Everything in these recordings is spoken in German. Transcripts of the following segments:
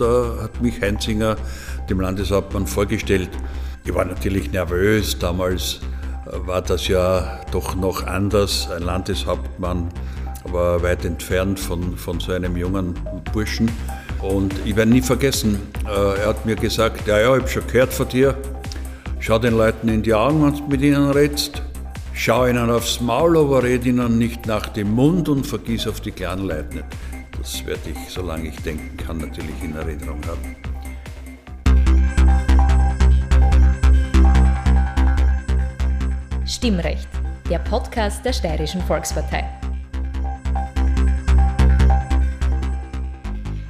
da hat mich Heinzinger dem Landeshauptmann vorgestellt. Ich war natürlich nervös, damals war das ja doch noch anders. Ein Landeshauptmann war weit entfernt von, von so einem jungen Burschen. Und ich werde nie vergessen, äh, er hat mir gesagt, ja, ja, ich habe schon gehört von dir, schau den Leuten in die Augen, wenn du mit ihnen redest, schau ihnen aufs Maul, aber red ihnen nicht nach dem Mund und vergiss auf die kleinen Leute nicht. Das werde ich, solange ich denken kann, natürlich in Erinnerung haben. Stimmrecht, der Podcast der Steirischen Volkspartei.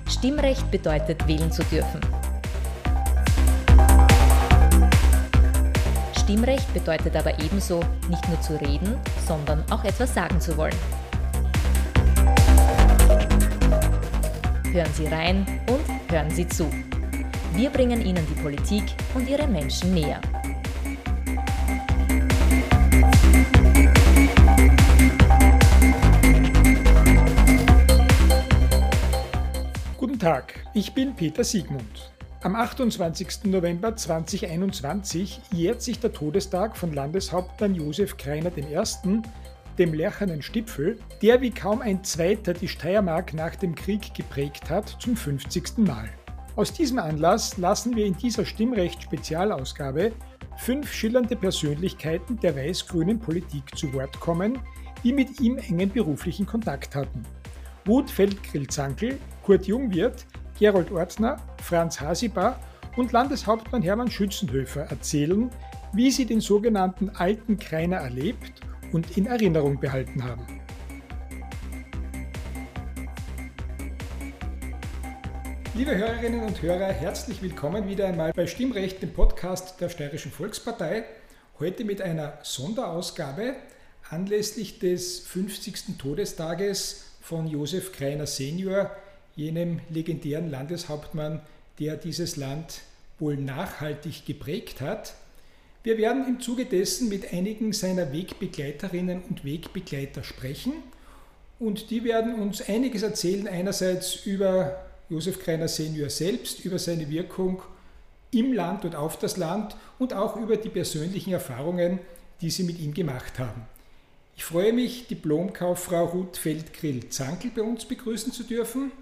Stimmrecht bedeutet, wählen zu dürfen. Stimmrecht bedeutet aber ebenso, nicht nur zu reden, sondern auch etwas sagen zu wollen. Hören Sie rein und hören Sie zu. Wir bringen Ihnen die Politik und ihre Menschen näher. Guten Tag, ich bin Peter Siegmund. Am 28. November 2021 jährt sich der Todestag von Landeshauptmann Josef Kreiner I., dem Lerchernen Stipfel, der wie kaum ein zweiter die Steiermark nach dem Krieg geprägt hat, zum 50. Mal. Aus diesem Anlass lassen wir in dieser Stimmrecht-Spezialausgabe fünf schillernde Persönlichkeiten der weiß-grünen Politik zu Wort kommen, die mit ihm engen beruflichen Kontakt hatten. Ruth Feldgrill-Zankel, Kurt Jungwirth, Gerold Ortner, Franz Hasibar und Landeshauptmann Hermann Schützenhöfer erzählen, wie sie den sogenannten alten Kreiner erlebt und in Erinnerung behalten haben. Liebe Hörerinnen und Hörer, herzlich willkommen wieder einmal bei Stimmrecht, dem Podcast der Steirischen Volkspartei. Heute mit einer Sonderausgabe anlässlich des 50. Todestages von Josef Kreiner Senior, jenem legendären Landeshauptmann, der dieses Land wohl nachhaltig geprägt hat. Wir werden im Zuge dessen mit einigen seiner Wegbegleiterinnen und Wegbegleiter sprechen und die werden uns einiges erzählen, einerseits über Josef Kreiner Senior selbst, über seine Wirkung im Land und auf das Land und auch über die persönlichen Erfahrungen, die sie mit ihm gemacht haben. Ich freue mich, Diplomkauffrau Ruth Feldgrill-Zankel bei uns begrüßen zu dürfen.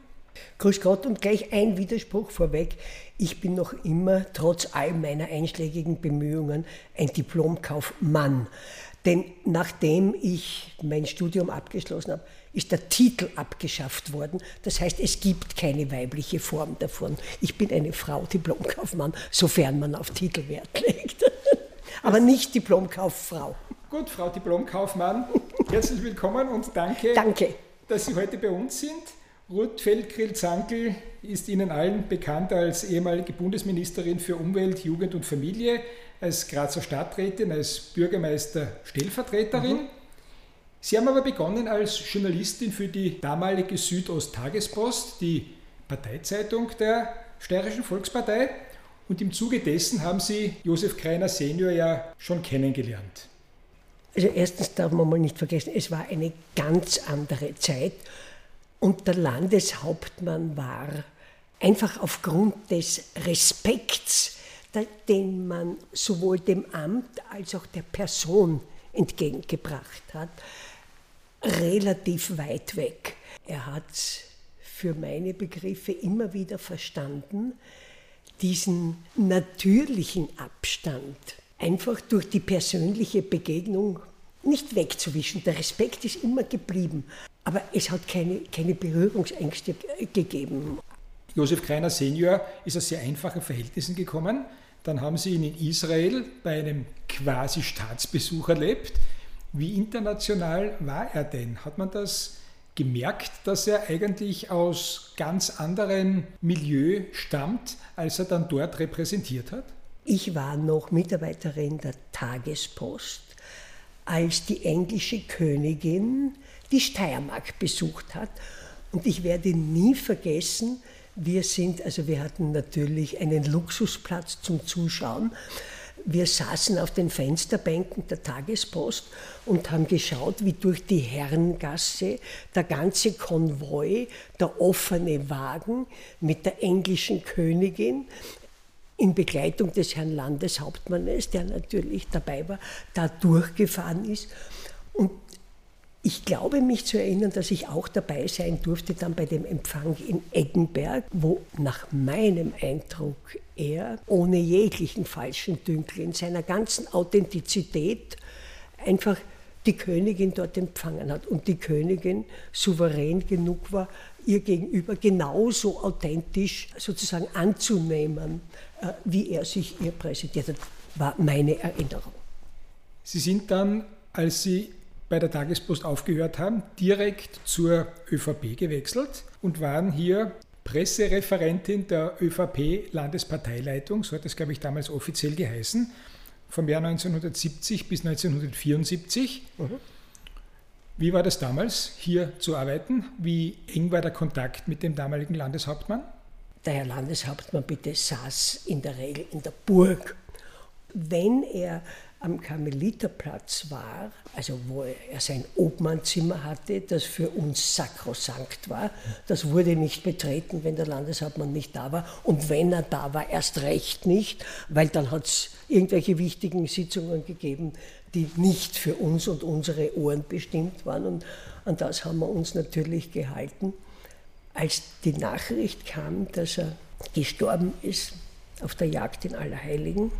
Grüß Gott und gleich ein Widerspruch vorweg. Ich bin noch immer, trotz all meiner einschlägigen Bemühungen, ein Diplomkaufmann. Denn nachdem ich mein Studium abgeschlossen habe, ist der Titel abgeschafft worden. Das heißt, es gibt keine weibliche Form davon. Ich bin eine Frau Diplomkaufmann, sofern man auf Titel Wert legt. Aber nicht Diplomkauffrau. Gut, Frau Diplomkaufmann, herzlich willkommen und danke, danke. dass Sie heute bei uns sind. Ruth Feldgrill-Zankel ist Ihnen allen bekannt als ehemalige Bundesministerin für Umwelt, Jugend und Familie, als Grazer Stadträtin, als Bürgermeister-Stellvertreterin. Mhm. Sie haben aber begonnen als Journalistin für die damalige Südost-Tagespost, die Parteizeitung der Steirischen Volkspartei. Und im Zuge dessen haben Sie Josef Kreiner Senior ja schon kennengelernt. Also erstens darf man mal nicht vergessen, es war eine ganz andere Zeit und der Landeshauptmann war einfach aufgrund des Respekts, den man sowohl dem Amt als auch der Person entgegengebracht hat, relativ weit weg. Er hat für meine Begriffe immer wieder verstanden, diesen natürlichen Abstand einfach durch die persönliche Begegnung nicht wegzuwischen. Der Respekt ist immer geblieben. Aber es hat keine, keine Berührungsängste gegeben. Josef Kreiner Senior ist aus sehr einfachen Verhältnissen gekommen. Dann haben sie ihn in Israel bei einem quasi Staatsbesuch erlebt. Wie international war er denn? Hat man das gemerkt, dass er eigentlich aus ganz anderen Milieu stammt, als er dann dort repräsentiert hat? Ich war noch Mitarbeiterin der Tagespost, als die englische Königin die Steiermark besucht hat. Und ich werde nie vergessen, wir sind, also wir hatten natürlich einen Luxusplatz zum Zuschauen. wir saßen auf den Fensterbänken der Tagespost und haben geschaut, wie durch die Herrengasse der ganze Konvoi, der offene Wagen mit der englischen Königin in Begleitung des Herrn Landeshauptmannes, der natürlich dabei war, da durchgefahren ist. Und ich glaube mich zu erinnern, dass ich auch dabei sein durfte dann bei dem Empfang in Eggenberg, wo nach meinem Eindruck er ohne jeglichen falschen Dünkel in seiner ganzen Authentizität einfach die Königin dort empfangen hat und die Königin souverän genug war, ihr gegenüber genauso authentisch sozusagen anzunehmen, äh, wie er sich ihr präsentiert hat, war meine Erinnerung. Sie sind dann, als Sie bei der Tagespost aufgehört haben, direkt zur ÖVP gewechselt und waren hier Pressereferentin der ÖVP-Landesparteileitung, so hat das, glaube ich, damals offiziell geheißen, vom Jahr 1970 bis 1974. Mhm. Wie war das damals, hier zu arbeiten? Wie eng war der Kontakt mit dem damaligen Landeshauptmann? Der Herr Landeshauptmann bitte saß in der Regel in der Burg. Wenn er am Karmeliterplatz war, also wo er sein Obmannzimmer hatte, das für uns sakrosankt war. Das wurde nicht betreten, wenn der Landeshauptmann nicht da war. Und wenn er da war, erst recht nicht, weil dann hat es irgendwelche wichtigen Sitzungen gegeben, die nicht für uns und unsere Ohren bestimmt waren. Und an das haben wir uns natürlich gehalten. Als die Nachricht kam, dass er gestorben ist auf der Jagd in Allerheiligen,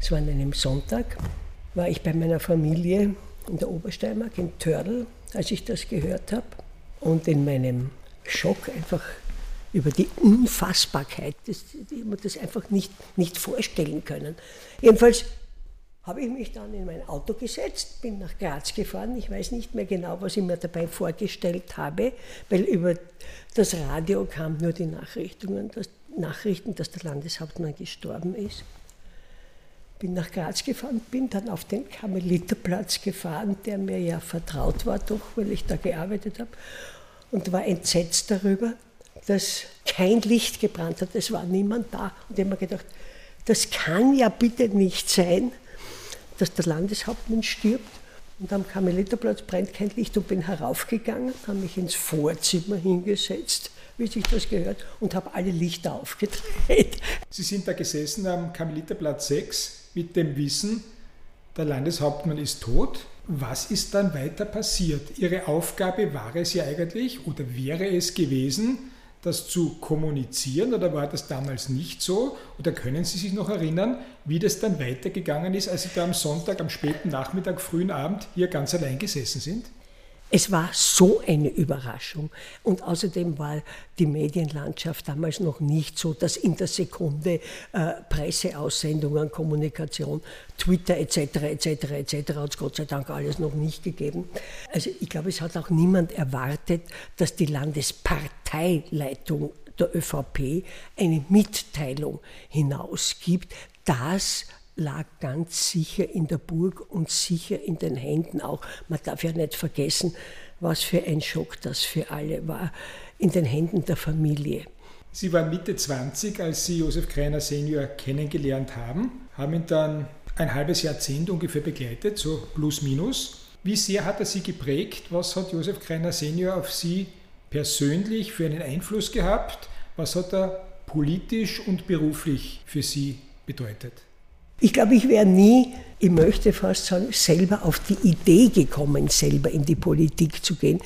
es war an einem Sonntag, war ich bei meiner Familie in der Obersteiermark, in Törl, als ich das gehört habe. Und in meinem Schock einfach über die Unfassbarkeit, das, ich mir das einfach nicht, nicht vorstellen können. Jedenfalls habe ich mich dann in mein Auto gesetzt, bin nach Graz gefahren. Ich weiß nicht mehr genau, was ich mir dabei vorgestellt habe, weil über das Radio kamen nur die Nachrichten, dass, Nachrichten, dass der Landeshauptmann gestorben ist bin nach Graz gefahren, bin dann auf den Karmeliterplatz gefahren, der mir ja vertraut war, doch, weil ich da gearbeitet habe, und war entsetzt darüber, dass kein Licht gebrannt hat, es war niemand da. Und ich habe mir gedacht, das kann ja bitte nicht sein, dass der Landeshauptmann stirbt und am Karmeliterplatz brennt kein Licht und bin heraufgegangen, habe mich ins Vorzimmer hingesetzt, wie sich das gehört, und habe alle Lichter aufgedreht. Sie sind da gesessen am Karmeliterplatz 6 mit dem Wissen, der Landeshauptmann ist tot. Was ist dann weiter passiert? Ihre Aufgabe war es ja eigentlich oder wäre es gewesen, das zu kommunizieren oder war das damals nicht so? Oder können Sie sich noch erinnern, wie das dann weitergegangen ist, als Sie da am Sonntag, am späten Nachmittag, frühen Abend hier ganz allein gesessen sind? Es war so eine Überraschung. Und außerdem war die Medienlandschaft damals noch nicht so, dass in der Sekunde äh, Presseaussendungen, Kommunikation, Twitter etc. etc. etc. hat es Gott sei Dank alles noch nicht gegeben. Also ich glaube, es hat auch niemand erwartet, dass die Landesparteileitung der ÖVP eine Mitteilung hinausgibt, dass lag ganz sicher in der Burg und sicher in den Händen auch. Man darf ja nicht vergessen, was für ein Schock das für alle war, in den Händen der Familie. Sie waren Mitte 20, als Sie Josef Kreiner Senior kennengelernt haben, haben ihn dann ein halbes Jahrzehnt ungefähr begleitet, so plus minus. Wie sehr hat er Sie geprägt? Was hat Josef Kreiner Senior auf Sie persönlich für einen Einfluss gehabt? Was hat er politisch und beruflich für Sie bedeutet? Ich glaube, ich wäre nie, ich möchte fast sagen, selber auf die Idee gekommen, selber in die Politik zu gehen.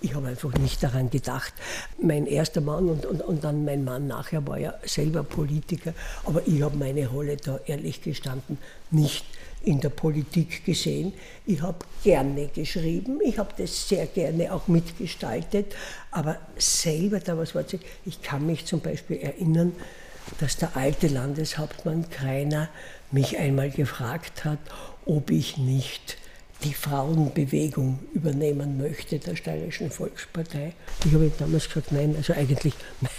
Ich habe einfach nicht daran gedacht. Mein erster Mann und, und, und dann mein Mann nachher war ja selber Politiker, aber ich habe meine Rolle da ehrlich gestanden nicht in der Politik gesehen. Ich habe gerne geschrieben, ich habe das sehr gerne auch mitgestaltet, aber selber da was war, ich kann mich zum Beispiel erinnern, dass der alte Landeshauptmann Kreiner mich einmal gefragt hat, ob ich nicht die Frauenbewegung übernehmen möchte der Steirischen Volkspartei. Ich habe damals gesagt, nein, also eigentlich, nein,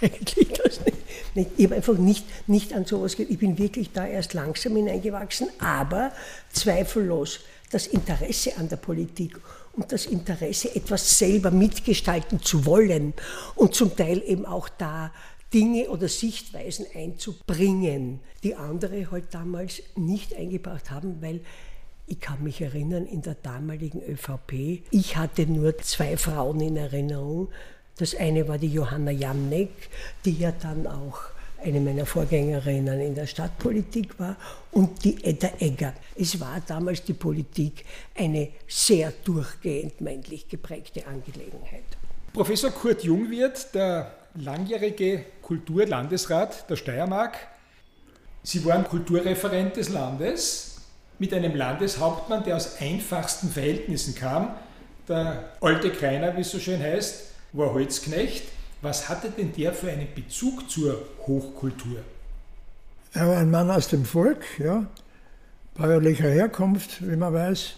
eigentlich das nicht. Ich habe einfach nicht, nicht an sowas gedacht. Ich bin wirklich da erst langsam hineingewachsen, aber zweifellos das Interesse an der Politik und das Interesse, etwas selber mitgestalten zu wollen und zum Teil eben auch da Dinge oder Sichtweisen einzubringen, die andere halt damals nicht eingebracht haben, weil ich kann mich erinnern, in der damaligen ÖVP, ich hatte nur zwei Frauen in Erinnerung. Das eine war die Johanna Jamnek, die ja dann auch eine meiner Vorgängerinnen in der Stadtpolitik war, und die Edda Egger. Es war damals die Politik eine sehr durchgehend männlich geprägte Angelegenheit. Professor Kurt Jungwirth, der langjährige Kulturlandesrat der Steiermark. Sie waren Kulturreferent des Landes mit einem Landeshauptmann, der aus einfachsten Verhältnissen kam. Der alte Kreiner, wie es so schön heißt, war Holzknecht. Was hatte denn der für einen Bezug zur Hochkultur? Er war ein Mann aus dem Volk, ja, bäuerlicher Herkunft, wie man weiß,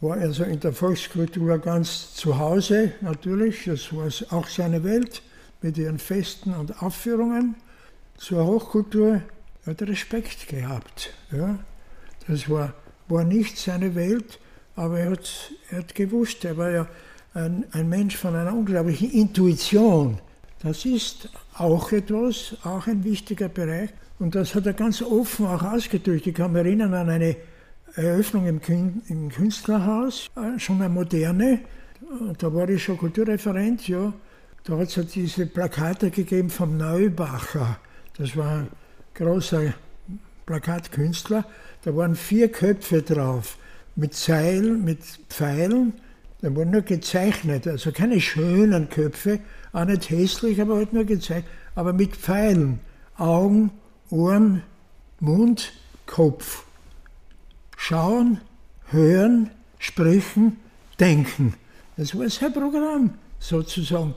war also in der Volkskultur ganz zu Hause natürlich, das war auch seine Welt mit ihren Festen und Aufführungen. Zur Hochkultur hat Respekt gehabt. Ja. Das war, war nicht seine Welt, aber er hat, er hat gewusst, er war ja ein, ein Mensch von einer unglaublichen Intuition. Das ist auch etwas, auch ein wichtiger Bereich. Und das hat er ganz offen auch ausgedrückt. Ich kann mich erinnern an eine Eröffnung im, im Künstlerhaus, äh, schon eine moderne. Da war ich schon Kulturreferent, ja. Da hat es ja diese Plakate gegeben vom Neubacher. Das war ein großer Plakatkünstler. Da waren vier Köpfe drauf, mit Seilen, mit Pfeilen. Da wurden nur gezeichnet, also keine schönen Köpfe, auch nicht hässlich, aber halt nur gezeichnet, aber mit Pfeilen. Augen, Ohren, Mund, Kopf. Schauen, hören, sprechen, denken. Das war sein Programm sozusagen.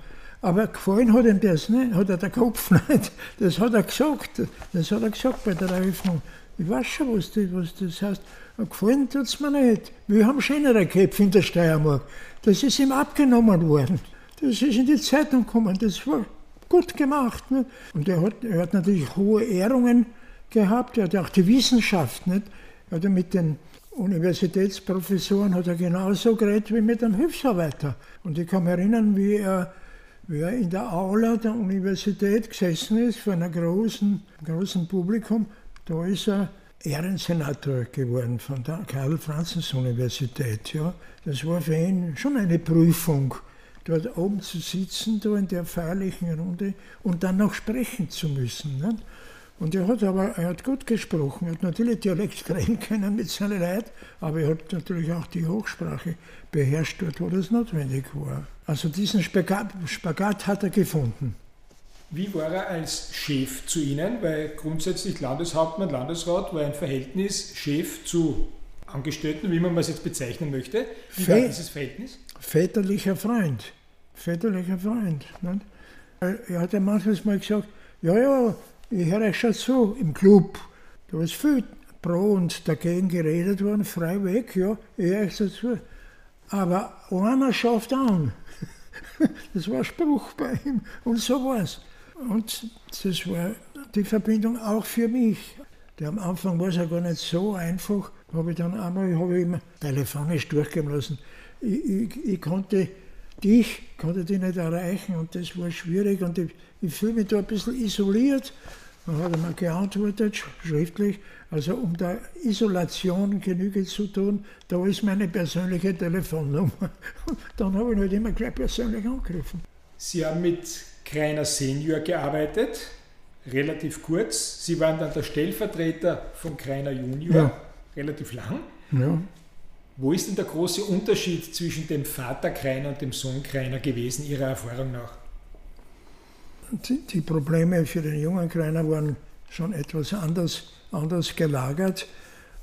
Aber gefallen hat ihm das nicht, hat er der Kopf nicht. Das hat er gesagt, das hat er gesagt bei der Eröffnung. Ich weiß schon, was das, was das heißt. Gefallen tut es mir nicht. Wir haben schönere Köpfe in der Steiermark. Das ist ihm abgenommen worden. Das ist in die Zeitung gekommen. Das war gut gemacht. Nicht? Und er hat, er hat natürlich hohe Ehrungen gehabt. Er hat auch die Wissenschaft. Nicht? Er hat mit den Universitätsprofessoren hat er genauso geredet wie mit einem Hilfsarbeiter. Und ich kann mich erinnern, wie er wer in der Aula der Universität gesessen ist, vor einem großen, großen Publikum, da ist er Ehrensenator geworden von der Karl-Franzens-Universität. Ja. Das war für ihn schon eine Prüfung, dort oben zu sitzen, da in der feierlichen Runde und dann noch sprechen zu müssen. Nicht? Und er hat aber er hat gut gesprochen. Er hat natürlich Dialekt reden können mit seinen Leuten, aber er hat natürlich auch die Hochsprache beherrscht dort, wo das notwendig war. Also diesen Spagat, Spagat hat er gefunden. Wie war er als Chef zu Ihnen? Weil grundsätzlich Landeshauptmann, Landesrat war ein Verhältnis Chef zu Angestellten, wie man es jetzt bezeichnen möchte. Wie war dieses Verhältnis? Väterlicher Freund. Väterlicher Freund. Nicht? Er hat ja manchmal mal gesagt, ja, ja, ich höre euch schon zu, im Club. Da ist viel pro und dagegen geredet worden, frei weg, ja, ich höre euch dazu. Aber einer schafft an. Das war Spruch bei ihm und so war es. Und das war die Verbindung auch für mich. am Anfang war es ja gar nicht so einfach, habe ich dann einmal hab ich telefonisch durchgehen lassen. Ich, ich, ich, konnte dich, konnte dich nicht erreichen und das war schwierig und ich, ich fühle mich da ein bisschen isoliert. Dann hat er mir geantwortet, schriftlich, also um der Isolation Genüge zu tun, da ist meine persönliche Telefonnummer. Dann habe ich halt immer gleich persönlich angerufen. Sie haben mit Kreiner Senior gearbeitet, relativ kurz. Sie waren dann der Stellvertreter von Kreiner Junior, ja. relativ lang. Ja. Wo ist denn der große Unterschied zwischen dem Vater Kreiner und dem Sohn Kreiner gewesen, Ihrer Erfahrung nach? Die, Probleme für den jungen Kreiner waren schon etwas anders anders gelagert,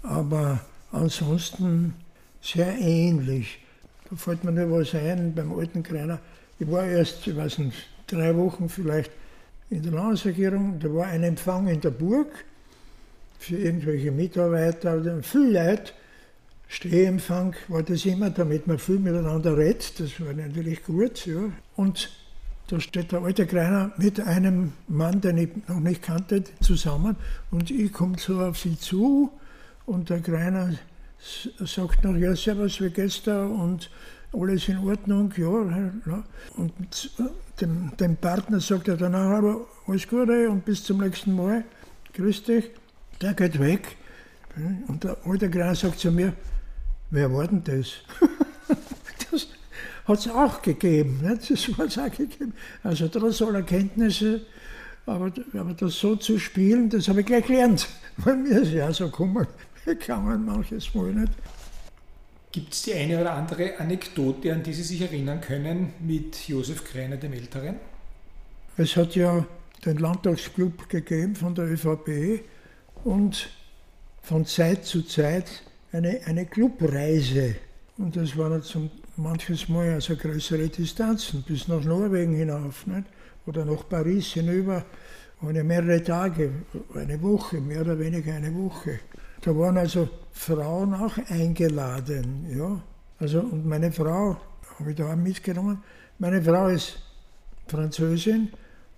aber ansonsten sehr ähnlich. Da fällt mir nur was ein beim alten Kreiner. Ich war erst, ich weiß nicht, drei Wochen vielleicht in der Landesregierung, da war ein Empfang in der Burg für irgendwelche Mitarbeiter, oder viel Leute. Stehempfang war das immer, damit man viel miteinander redet, das war natürlich gut. Ja. Und da steht der alte Kreiner mit einem Mann, den ich noch nicht kannte, zusammen und ich komme so auf sie zu und der Kreiner sagt noch, ja, servus, wie geht's da? Und alles in Ordnung, ja. Und dem, dem Partner sagt er dann auch, alles Gute und bis zum nächsten Mal, grüß dich. Der geht weg. Und der alte Gran sagt zu mir, wer war denn das? hat es auch gegeben, nicht? das es auch gegeben. Also trotz aller Kenntnisse, aber, aber das so zu spielen, das habe ich gleich gelernt. Weil mir ist ja so gekommen, kann man manches Mal nicht. Gibt es die eine oder andere Anekdote, an die Sie sich erinnern können mit Josef Kreiner dem Älteren? Es hat ja den Landtagsclub gegeben von der ÖVP und von Zeit zu Zeit eine, eine Clubreise. Und das waren zum manches Mal also größere Distanzen, bis nach Norwegen hinauf nicht? oder nach Paris hinüber. Eine mehrere Tage, eine Woche, mehr oder weniger eine Woche. Da waren also Frauen auch eingeladen. Ja? Also, und meine Frau habe ich da auch mitgenommen. Meine Frau ist Französin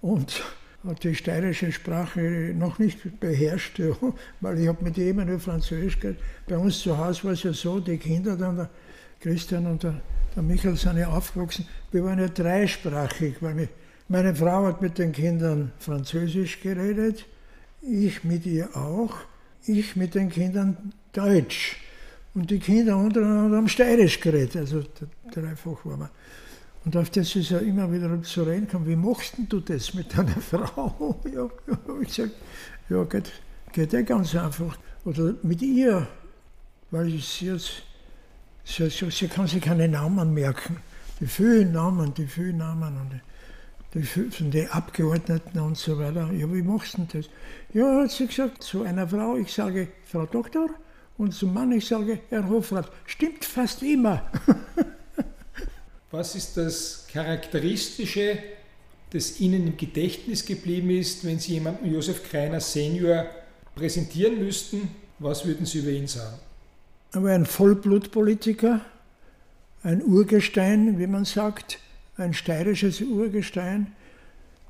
und hat die steirische Sprache noch nicht beherrscht, ja, weil ich habe mit ihr immer nur Französisch geredet. Bei uns zu Hause war es ja so, die Kinder, dann Christian und der, der Michael sind ja aufgewachsen, wir waren ja dreisprachig, weil wir, meine Frau hat mit den Kindern Französisch geredet, ich mit ihr auch ich mit den Kindern Deutsch. Und die Kinder untereinander haben Steirisch geredet, also dreifach war man. Und auf das ist er immer wieder zu reden gekommen, wie machst du das mit deiner Frau? Ja, ja ich gesagt, ja, geht, geht ja ganz einfach. Oder mit ihr, weil sie jetzt, sie, sie kann sich keine Namen merken. Die vielen Namen, die vielen Namen. Und von den Abgeordneten und so weiter. Ja, wie machst du das? Ja, hat sie gesagt, zu einer Frau, ich sage Frau Doktor, und zum Mann, ich sage Herr Hofrat. Stimmt fast immer. Was ist das Charakteristische, das Ihnen im Gedächtnis geblieben ist, wenn Sie jemanden Josef Kreiner Senior präsentieren müssten? Was würden Sie über ihn sagen? Er war ein Vollblutpolitiker, ein Urgestein, wie man sagt ein steirisches Urgestein,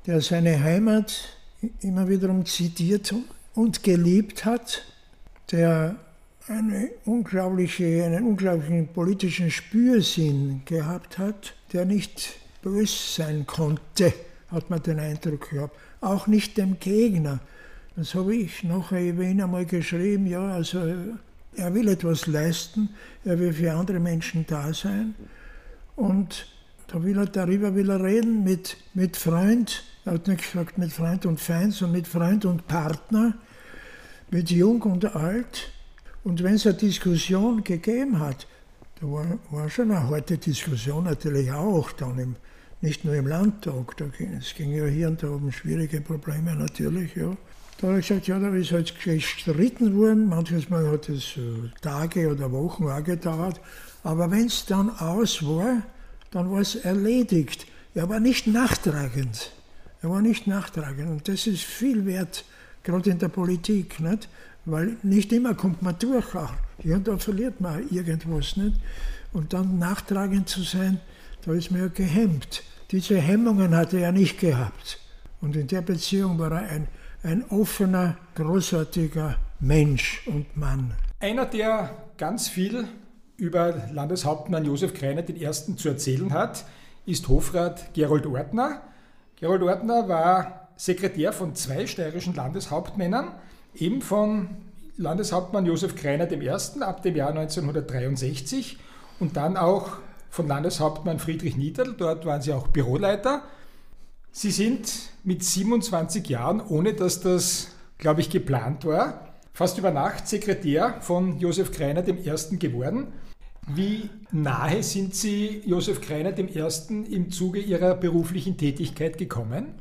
der seine Heimat immer wiederum zitiert und geliebt hat, der eine unglaubliche, einen unglaublichen politischen Spürsinn gehabt hat, der nicht böse sein konnte, hat man den Eindruck gehabt. Auch nicht dem Gegner. Das habe ich nachher ihn einmal geschrieben, ja, also er will etwas leisten, er will für andere Menschen da sein und da will er, darüber will er reden mit, mit Freund, er hat nicht gesagt mit Freund und Feind, sondern mit Freund und Partner, mit Jung und Alt. Und wenn es eine Diskussion gegeben hat, da war, war schon eine harte Diskussion natürlich auch dann, im, nicht nur im Landtag, da ging, es ging ja hier und da um schwierige Probleme natürlich, ja. Da habe ich gesagt, ja, da ist halt gestritten worden, manches Mal hat es äh, Tage oder Wochen auch gedauert, aber wenn es dann aus war, dann war es erledigt. Er war nicht nachtragend. Er war nicht nachtragend. Und das ist viel wert, gerade in der Politik, nicht? weil nicht immer kommt man durch. Auch. Hier und da verliert man irgendwas. Nicht? Und dann nachtragend zu sein, da ist man ja gehemmt. Diese Hemmungen hat er nicht gehabt. Und in der Beziehung war er ein, ein offener, großartiger Mensch und Mann. Einer, der ganz viel über Landeshauptmann Josef Kreiner I. zu erzählen hat, ist Hofrat Gerold Ortner. Gerold Ortner war Sekretär von zwei steirischen Landeshauptmännern, eben von Landeshauptmann Josef Kreiner I. ab dem Jahr 1963 und dann auch von Landeshauptmann Friedrich Niederl, dort waren sie auch Büroleiter. Sie sind mit 27 Jahren, ohne dass das, glaube ich, geplant war, fast über Nacht Sekretär von Josef Kreiner I. geworden wie nahe sind Sie Josef Kreiner dem Ersten im Zuge Ihrer beruflichen Tätigkeit gekommen?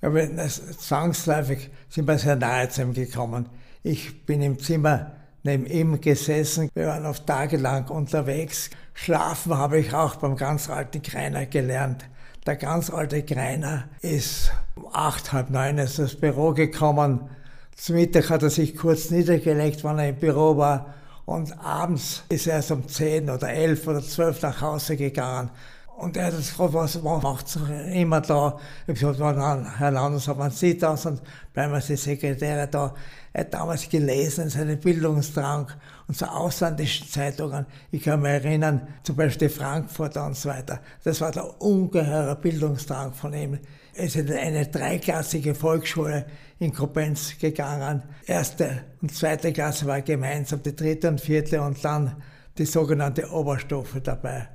Ja, zwangsläufig sind wir sehr nahe zu ihm gekommen. Ich bin im Zimmer neben ihm gesessen. Wir waren oft tagelang unterwegs. Schlafen habe ich auch beim ganz alten Kreiner gelernt. Der ganz alte Kreiner ist um acht, halb neun ist ins Büro gekommen. Zum Mittag hat er sich kurz niedergelegt, wann er im Büro war und abends ist er erst um 10 oder 11 oder 12 nach Hause gegangen. Und er hat gefragt, was macht immer da? Ich habe gesagt, Herr Landeshauptmann sieht das und bleiben wir die Sekretäre da. Er hat damals gelesen, seinen Bildungsdrang und so ausländischen Zeitungen. Ich kann mich erinnern, zum Beispiel Frankfurter und so weiter. Das war der ungeheure Bildungsdrang von ihm. Er ist in eine dreiklassige Volksschule in Kopenz gegangen. Erste und zweite Klasse war gemeinsam, die dritte und vierte und dann die sogenannte Oberstufe dabei.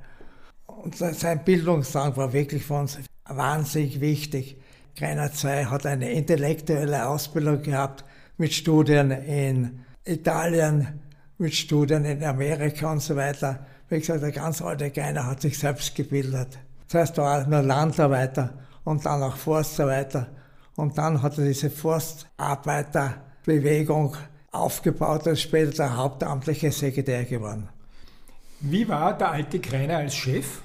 Und sein Bildungsdrang war wirklich für uns wahnsinnig wichtig. Greiner 2 hat eine intellektuelle Ausbildung gehabt mit Studien in Italien, mit Studien in Amerika und so weiter. Wie gesagt, der ganz alte Greiner hat sich selbst gebildet. Zuerst war er nur Landarbeiter und dann auch Forstarbeiter. Und dann hat er diese Forstarbeiterbewegung aufgebaut und ist später der hauptamtliche Sekretär geworden. Wie war der alte Kreiner als Chef?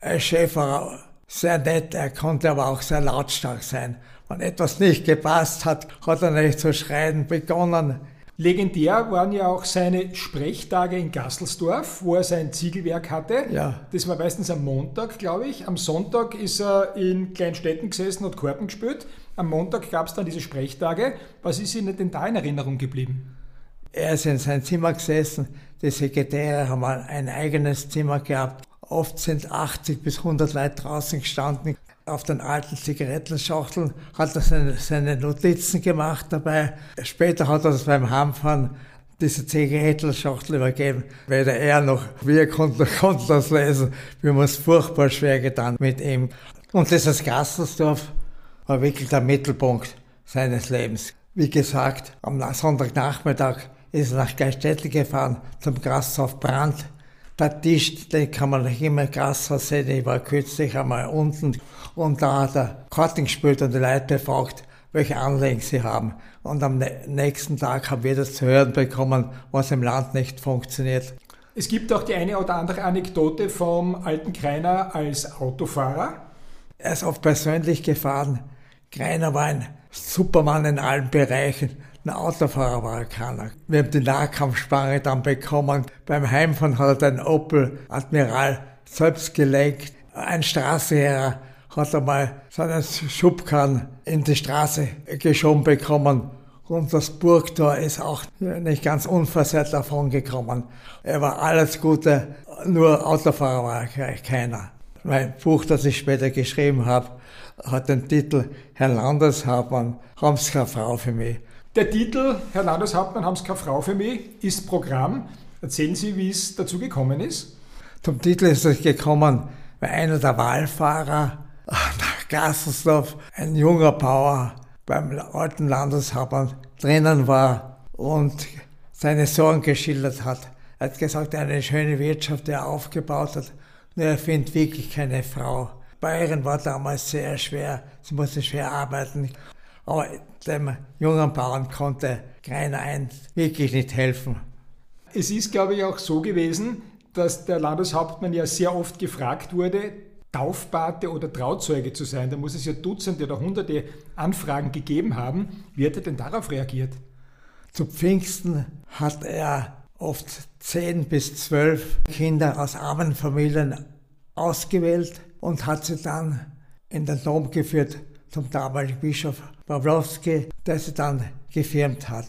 Als Chef war er sehr nett, er konnte aber auch sehr lautstark sein. Wenn etwas nicht gepasst hat, hat er nicht zu schreien begonnen. Legendär waren ja auch seine Sprechtage in Gasselsdorf, wo er sein Ziegelwerk hatte. Ja. Das war meistens am Montag, glaube ich. Am Sonntag ist er in Kleinstädten gesessen und Korpen gespielt. Am Montag gab es dann diese Sprechtage. Was ist Ihnen denn da in Erinnerung geblieben? Er ist in sein Zimmer gesessen. Die Sekretäre haben ein eigenes Zimmer gehabt. Oft sind 80 bis 100 Leute draußen gestanden. Auf den alten Zigarettenschachteln hat er seine, seine Notizen gemacht dabei. Später hat er das beim Heimfahren diese Zigarettenschachtel übergeben. Weder er noch wir konnten, konnten das lesen. Wir haben uns furchtbar schwer getan mit ihm. Und dieses Gasselsdorf war wirklich der Mittelpunkt seines Lebens. Wie gesagt, am Sonntagnachmittag ist nach Geistettel gefahren zum Grashof Brand. Der Tisch, den kann man nicht immer Grashof sehen. Ich war kürzlich einmal unten und da hat er Karten gespielt und die Leute gefragt, welche Anliegen sie haben. Und am nächsten Tag haben wir das zu hören bekommen, was im Land nicht funktioniert. Es gibt auch die eine oder andere Anekdote vom alten Kreiner als Autofahrer. Er ist oft persönlich gefahren. Kreiner war ein Supermann in allen Bereichen. Ein Autofahrer war er keiner. Wir haben die Nahkampfspange dann bekommen. Beim Heimfahren hat er den Opel Admiral selbst gelenkt. Ein Straßenherr hat einmal seinen Schubkarren in die Straße geschoben bekommen. Und das Burgtor ist auch nicht ganz unversehrt davon gekommen. Er war alles Gute, nur Autofahrer war er keiner. Mein Buch, das ich später geschrieben habe, hat den Titel Herr Landeshauptmann, haben Sie keine Frau für mich. Der Titel Herr Landeshauptmann, haben Sie keine Frau für mich ist Programm. Erzählen Sie, wie es dazu gekommen ist. Zum Titel ist es gekommen, weil einer der Wahlfahrer nach Gasselsdorf, ein junger Bauer beim alten Landeshauptmann drinnen war und seine Sorgen geschildert hat. Er hat gesagt, eine schöne Wirtschaft, die er aufgebaut hat, nur er findet wirklich keine Frau. Bayern war damals sehr schwer, sie musste schwer arbeiten. Aber dem jungen Bauern konnte keiner eins wirklich nicht helfen. Es ist, glaube ich, auch so gewesen, dass der Landeshauptmann ja sehr oft gefragt wurde, Taufpate oder Trauzeuge zu sein. Da muss es ja Dutzende oder Hunderte Anfragen gegeben haben. Wie hat er denn darauf reagiert? Zu Pfingsten hat er oft zehn bis zwölf Kinder aus armen Familien ausgewählt und hat sie dann in den Dom geführt zum damaligen Bischof Pawlowski, der sie dann gefirmt hat.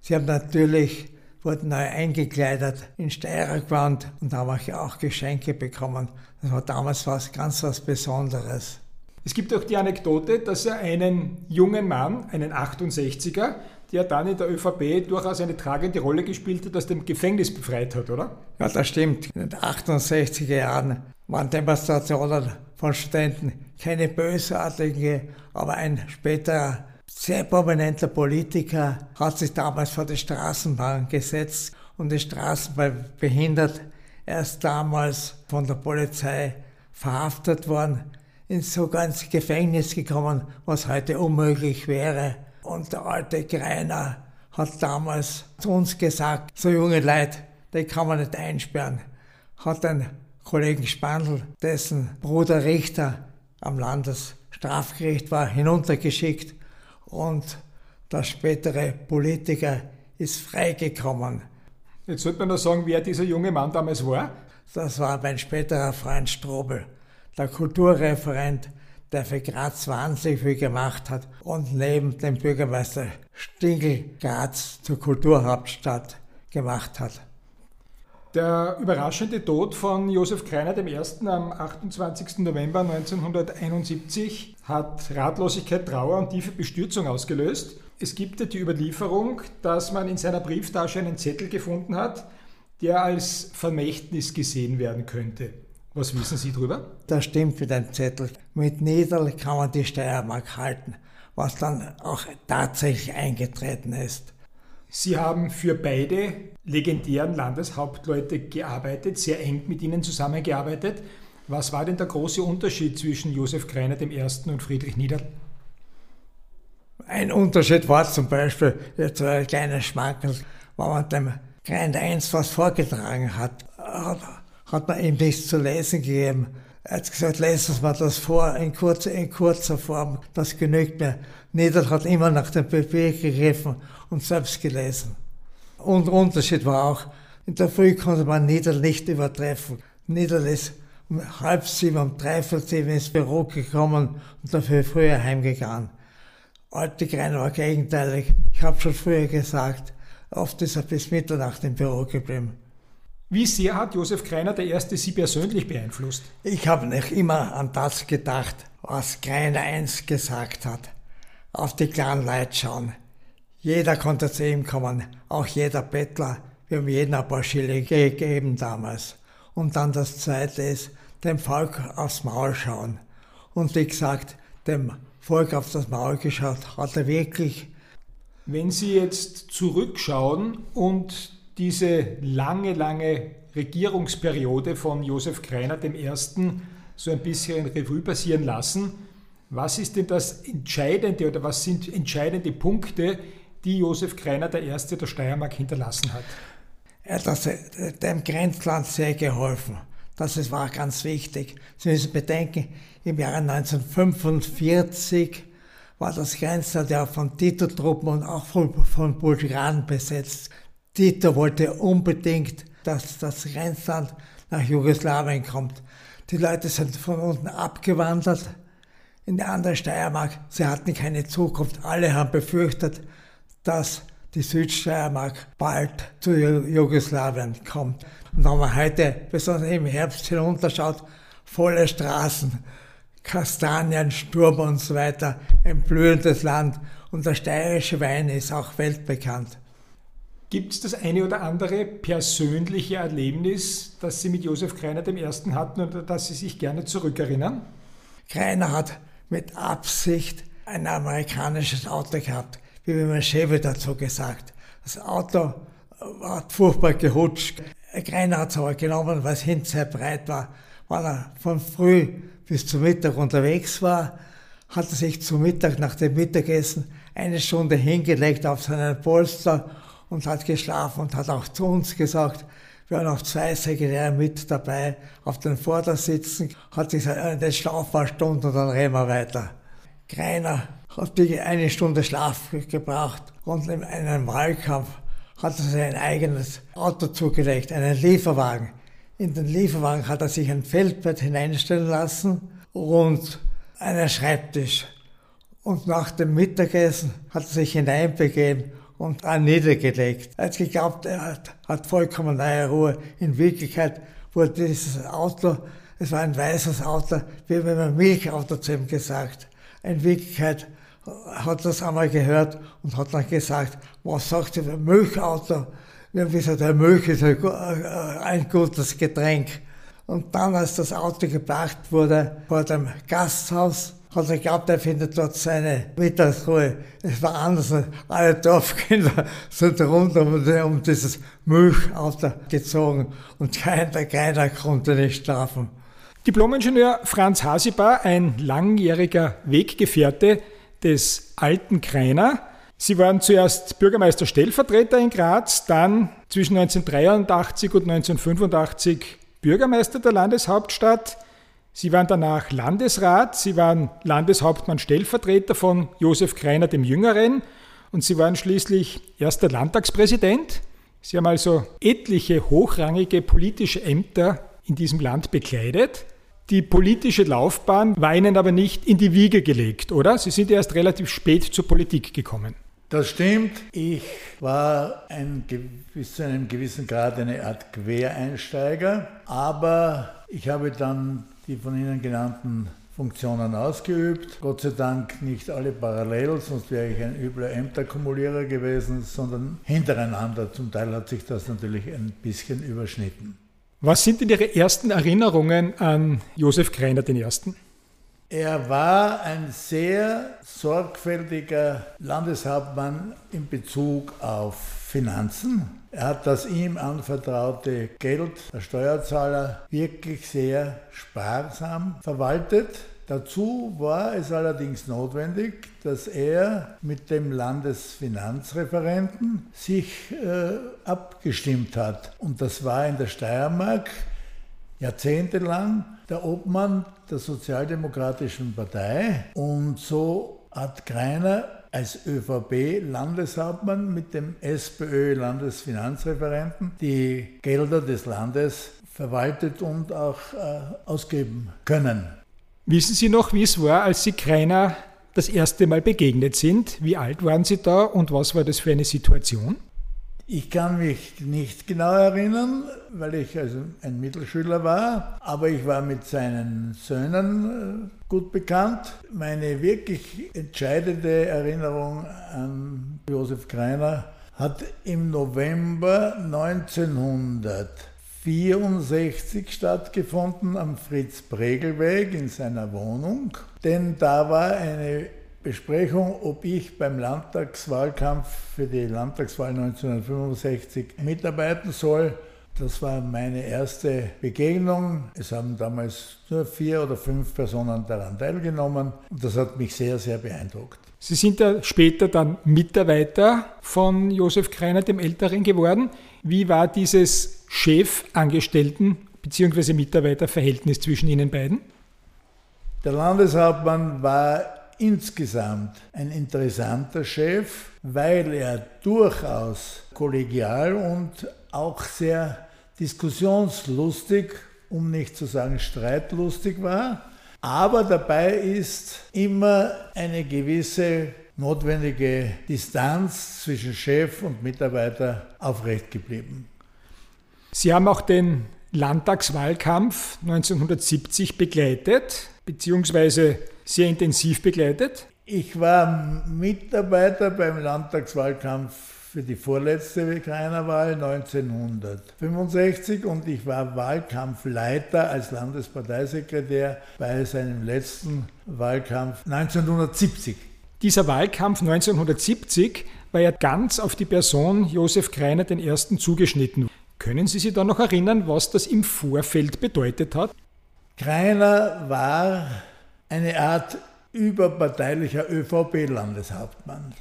Sie haben natürlich, wurden neu eingekleidet in Steirergewand und haben auch Geschenke bekommen. Das war damals was ganz was Besonderes. Es gibt auch die Anekdote, dass er einen jungen Mann, einen 68er, der dann in der ÖVP durchaus eine tragende Rolle gespielt hat, aus dem Gefängnis befreit hat, oder? Ja, das stimmt. In den 68er Jahren waren Demonstrationen von Studenten keine bösartige, aber ein späterer sehr prominenter Politiker hat sich damals vor die Straßenbahn gesetzt und die Straßenbahn behindert. Er ist damals von der Polizei verhaftet worden, sogar ins Gefängnis gekommen, was heute unmöglich wäre. Und der alte Greiner hat damals zu uns gesagt, so junge Leute, die kann man nicht einsperren. Hat den Kollegen Spandl, dessen Bruder Richter am Landesstrafgericht war, hinuntergeschickt und der spätere Politiker ist freigekommen. Jetzt sollte man noch sagen, wer dieser junge Mann damals war. Das war mein späterer Freund Strobel, der Kulturreferent, der für Graz wahnsinnig viel gemacht hat und neben dem Bürgermeister Stingel Graz zur Kulturhauptstadt gemacht hat. Der überraschende Tod von Josef Kreiner I. am 28. November 1971 hat Ratlosigkeit, Trauer und tiefe Bestürzung ausgelöst. Es gibt die Überlieferung, dass man in seiner Brieftasche einen Zettel gefunden hat, der als Vermächtnis gesehen werden könnte. Was wissen Sie darüber? Das stimmt mit dem Zettel. Mit Niederl kann man die Steiermark halten, was dann auch tatsächlich eingetreten ist. Sie haben für beide legendären Landeshauptleute gearbeitet, sehr eng mit ihnen zusammengearbeitet. Was war denn der große Unterschied zwischen Josef Kreiner I. und Friedrich Niederl? Ein Unterschied war zum Beispiel, jetzt ein kleines Schmankerl, wenn man dem Kreiner I was vorgetragen hat, hat man ihm nichts zu lesen gegeben. Er hat gesagt, lesen wir das vor in kurzer, in kurzer Form, das genügt mir. Niederl hat immer nach dem Papier gegriffen und selbst gelesen. Und Unterschied war auch, in der Früh konnte man Niederl nicht übertreffen. Niederl ist um halb sieben, um dreiviertel sieben ins Büro gekommen und dafür früher heimgegangen. Alte Grein war gegenteilig. Ich habe schon früher gesagt, oft ist er bis Mitternacht im Büro geblieben. Wie sehr hat Josef Kreiner I. Sie persönlich beeinflusst? Ich habe nicht immer an das gedacht, was Kreiner einst gesagt hat. Auf die kleinen Leute schauen. Jeder konnte zu ihm kommen, auch jeder Bettler. Wir haben jeden ein paar Schilling gegeben damals. Und dann das Zweite ist, dem Volk aufs Maul schauen. Und wie gesagt, dem Volk auf das Maul geschaut hat er wirklich. Wenn Sie jetzt zurückschauen und diese lange, lange Regierungsperiode von Josef Kreiner I. so ein bisschen Revue passieren lassen, was ist denn das Entscheidende oder was sind entscheidende Punkte, die Josef Kreiner I. der Steiermark hinterlassen hat. Er hat äh, dem Grenzland sehr geholfen. Das war ganz wichtig. Sie müssen bedenken, im Jahre 1945 war das Grenzland ja von Tito-Truppen und auch von, von Bulgaren besetzt. Tito wollte unbedingt, dass das Grenzland nach Jugoslawien kommt. Die Leute sind von unten abgewandert in die andere Steiermark. Sie hatten keine Zukunft. Alle haben befürchtet, dass die Südsteiermark bald zu Jugoslawien kommt. Und wenn man heute, besonders im Herbst hinunterschaut, volle Straßen, Kastanien, Sturm und so weiter, ein blühendes Land. Und der steirische Wein ist auch weltbekannt. Gibt es das eine oder andere persönliche Erlebnis, das Sie mit Josef Kreiner I. hatten oder das Sie sich gerne zurückerinnern? Kreiner hat mit Absicht ein amerikanisches Auto gehabt wie mein Chef dazu gesagt. Das Auto war furchtbar gehutscht. Keiner hat es aber genommen, weil es hinten sehr breit war. Weil er von früh bis zum Mittag unterwegs war, hat er sich zum Mittag nach dem Mittagessen eine Stunde hingelegt auf seinen Polster und hat geschlafen und hat auch zu uns gesagt, wir haben noch zwei Sekretäre mit dabei auf den Vordersitzen, hat sich gesagt, das Schlaf war Stunde und dann reden wir weiter. Greiner hat eine Stunde Schlaf gebraucht und in einem Wahlkampf hat er sich ein eigenes Auto zugelegt, einen Lieferwagen. In den Lieferwagen hat er sich ein Feldbett hineinstellen lassen und einen Schreibtisch. Und nach dem Mittagessen hat er sich hineinbegeben und dann niedergelegt. Er hat geglaubt, er hat, hat vollkommen neue Ruhe. In Wirklichkeit wurde dieses Auto, es war ein weißes Auto, wie wenn man Milchauto zu ihm gesagt. In Wirklichkeit hat das einmal gehört und hat dann gesagt, was sagt ihr, Milchauto? Wir haben gesagt, der Milch ist ein gutes Getränk. Und dann, als das Auto gebracht wurde vor dem Gasthaus, hat er geglaubt, er findet dort seine Mittagsruhe. Es war anders. Alle Dorfkinder sind rund um, um dieses Milchauto gezogen und keiner, keiner konnte nicht schlafen. Diplomingenieur Franz Hasibar, ein langjähriger Weggefährte, des alten Kreiner. Sie waren zuerst Bürgermeister Stellvertreter in Graz, dann zwischen 1983 und 1985 Bürgermeister der Landeshauptstadt. Sie waren danach Landesrat, Sie waren Landeshauptmann Stellvertreter von Josef Kreiner dem Jüngeren und Sie waren schließlich erster Landtagspräsident. Sie haben also etliche hochrangige politische Ämter in diesem Land bekleidet. Die politische Laufbahn war Ihnen aber nicht in die Wiege gelegt, oder? Sie sind erst relativ spät zur Politik gekommen. Das stimmt. Ich war ein, bis zu einem gewissen Grad eine Art Quereinsteiger, aber ich habe dann die von Ihnen genannten Funktionen ausgeübt. Gott sei Dank nicht alle parallel, sonst wäre ich ein übler Ämterkumulierer gewesen, sondern hintereinander. Zum Teil hat sich das natürlich ein bisschen überschnitten. Was sind denn Ihre ersten Erinnerungen an Josef Greiner I.? Er war ein sehr sorgfältiger Landeshauptmann in Bezug auf Finanzen. Er hat das ihm anvertraute Geld der Steuerzahler wirklich sehr sparsam verwaltet. Dazu war es allerdings notwendig, dass er mit dem Landesfinanzreferenten sich äh, abgestimmt hat. Und das war in der Steiermark jahrzehntelang der Obmann der Sozialdemokratischen Partei. Und so hat Greiner als ÖVP-Landeshauptmann mit dem SPÖ-Landesfinanzreferenten die Gelder des Landes verwaltet und auch äh, ausgeben können. Wissen Sie noch, wie es war, als Sie Greiner das erste Mal begegnet sind? Wie alt waren Sie da und was war das für eine Situation? Ich kann mich nicht genau erinnern, weil ich also ein Mittelschüler war, aber ich war mit seinen Söhnen äh, gut bekannt. Meine wirklich entscheidende Erinnerung an Josef Greiner hat im November 1964 stattgefunden am Fritz-Pregel-Weg in seiner Wohnung, denn da war eine Besprechung, ob ich beim Landtagswahlkampf für die Landtagswahl 1965 mitarbeiten soll. Das war meine erste Begegnung. Es haben damals nur vier oder fünf Personen daran teilgenommen und das hat mich sehr, sehr beeindruckt. Sie sind ja später dann Mitarbeiter von Josef Kreiner, dem Älteren, geworden. Wie war dieses Chef-Angestellten- bzw. Mitarbeiterverhältnis zwischen Ihnen beiden? Der Landeshauptmann war insgesamt ein interessanter Chef, weil er durchaus kollegial und auch sehr diskussionslustig, um nicht zu sagen streitlustig war. Aber dabei ist immer eine gewisse notwendige Distanz zwischen Chef und Mitarbeiter aufrecht geblieben. Sie haben auch den Landtagswahlkampf 1970 begleitet, beziehungsweise sehr intensiv begleitet? Ich war Mitarbeiter beim Landtagswahlkampf für die vorletzte Kreinerwahl 1965 und ich war Wahlkampfleiter als Landesparteisekretär bei seinem letzten Wahlkampf 1970. Dieser Wahlkampf 1970 war ja ganz auf die Person Josef Greiner I. zugeschnitten. Können Sie sich da noch erinnern, was das im Vorfeld bedeutet hat? Greiner war eine Art überparteilicher ÖVP-Landeshauptmann.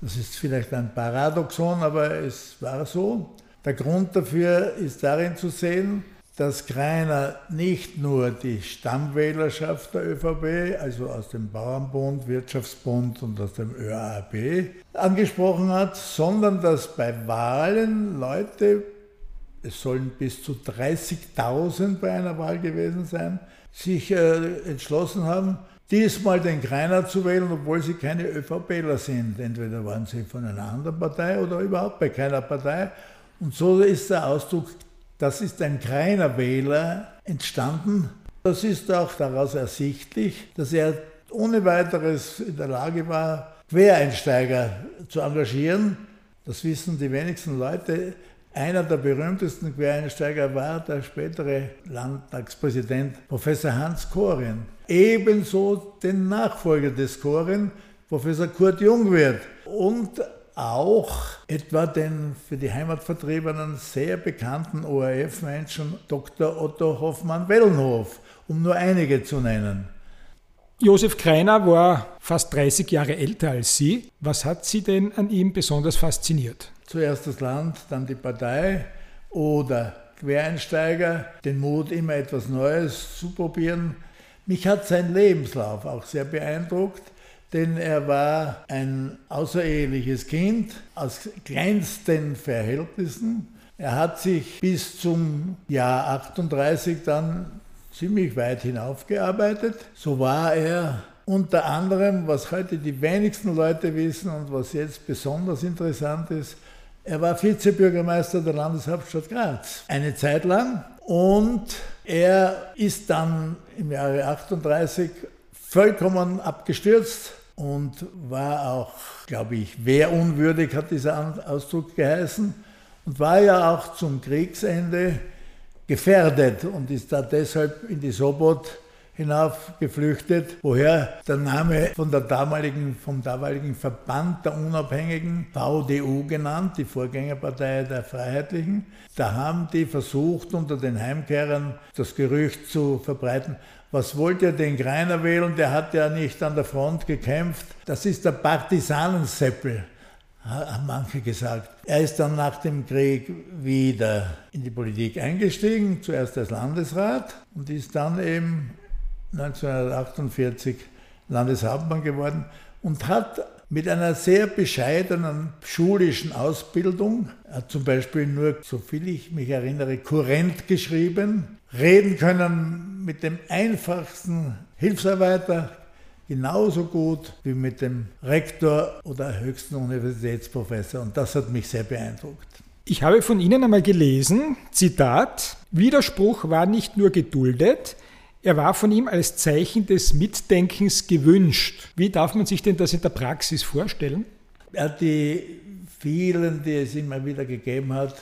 Das ist vielleicht ein Paradoxon, aber es war so. Der Grund dafür ist darin zu sehen, dass Greiner nicht nur die Stammwählerschaft der ÖVP, also aus dem Bauernbund, Wirtschaftsbund und aus dem ÖAB, angesprochen hat, sondern dass bei Wahlen Leute, es sollen bis zu 30.000 bei einer Wahl gewesen sein, sich äh, entschlossen haben, diesmal den Greiner zu wählen, obwohl sie keine ÖVPler sind. Entweder waren sie von einer anderen Partei oder überhaupt bei keiner Partei. Und so ist der Ausdruck, das ist ein Greiner Wähler entstanden. Das ist auch daraus ersichtlich, dass er ohne weiteres in der Lage war, Quereinsteiger zu engagieren. Das wissen die wenigsten Leute. Einer der berühmtesten Quereinsteiger war der spätere Landtagspräsident Professor Hans Korin. Ebenso den Nachfolger des Korin, Professor Kurt Jungwirth. Und auch etwa den für die Heimatvertriebenen sehr bekannten ORF-Menschen Dr. Otto Hoffmann-Wellenhof, um nur einige zu nennen. Josef Kreiner war fast 30 Jahre älter als Sie. Was hat Sie denn an ihm besonders fasziniert? Zuerst das Land, dann die Partei oder Quereinsteiger, den Mut, immer etwas Neues zu probieren. Mich hat sein Lebenslauf auch sehr beeindruckt, denn er war ein außereheliches Kind aus kleinsten Verhältnissen. Er hat sich bis zum Jahr 38 dann ziemlich weit hinaufgearbeitet. So war er unter anderem, was heute die wenigsten Leute wissen und was jetzt besonders interessant ist, er war Vizebürgermeister der Landeshauptstadt Graz eine Zeit lang und er ist dann im Jahre 38 vollkommen abgestürzt und war auch, glaube ich, wehrunwürdig, hat dieser Ausdruck geheißen, und war ja auch zum Kriegsende gefährdet und ist da deshalb in die Sobot hinauf geflüchtet, woher der Name von der damaligen, vom damaligen Verband der Unabhängigen, VDU genannt, die Vorgängerpartei der Freiheitlichen. Da haben die versucht, unter den Heimkehrern das Gerücht zu verbreiten, was wollte den Greiner wählen, der hat ja nicht an der Front gekämpft. Das ist der Partisanenseppel, haben manche gesagt. Er ist dann nach dem Krieg wieder in die Politik eingestiegen, zuerst als Landesrat und ist dann eben 1948 Landeshauptmann geworden und hat mit einer sehr bescheidenen schulischen Ausbildung, er hat zum Beispiel nur, soviel ich mich erinnere, Kurrent geschrieben, reden können mit dem einfachsten Hilfsarbeiter genauso gut wie mit dem Rektor oder höchsten Universitätsprofessor. Und das hat mich sehr beeindruckt. Ich habe von Ihnen einmal gelesen, Zitat, Widerspruch war nicht nur geduldet, er war von ihm als Zeichen des Mitdenkens gewünscht. Wie darf man sich denn das in der Praxis vorstellen? Er hat die vielen, die es immer wieder gegeben hat,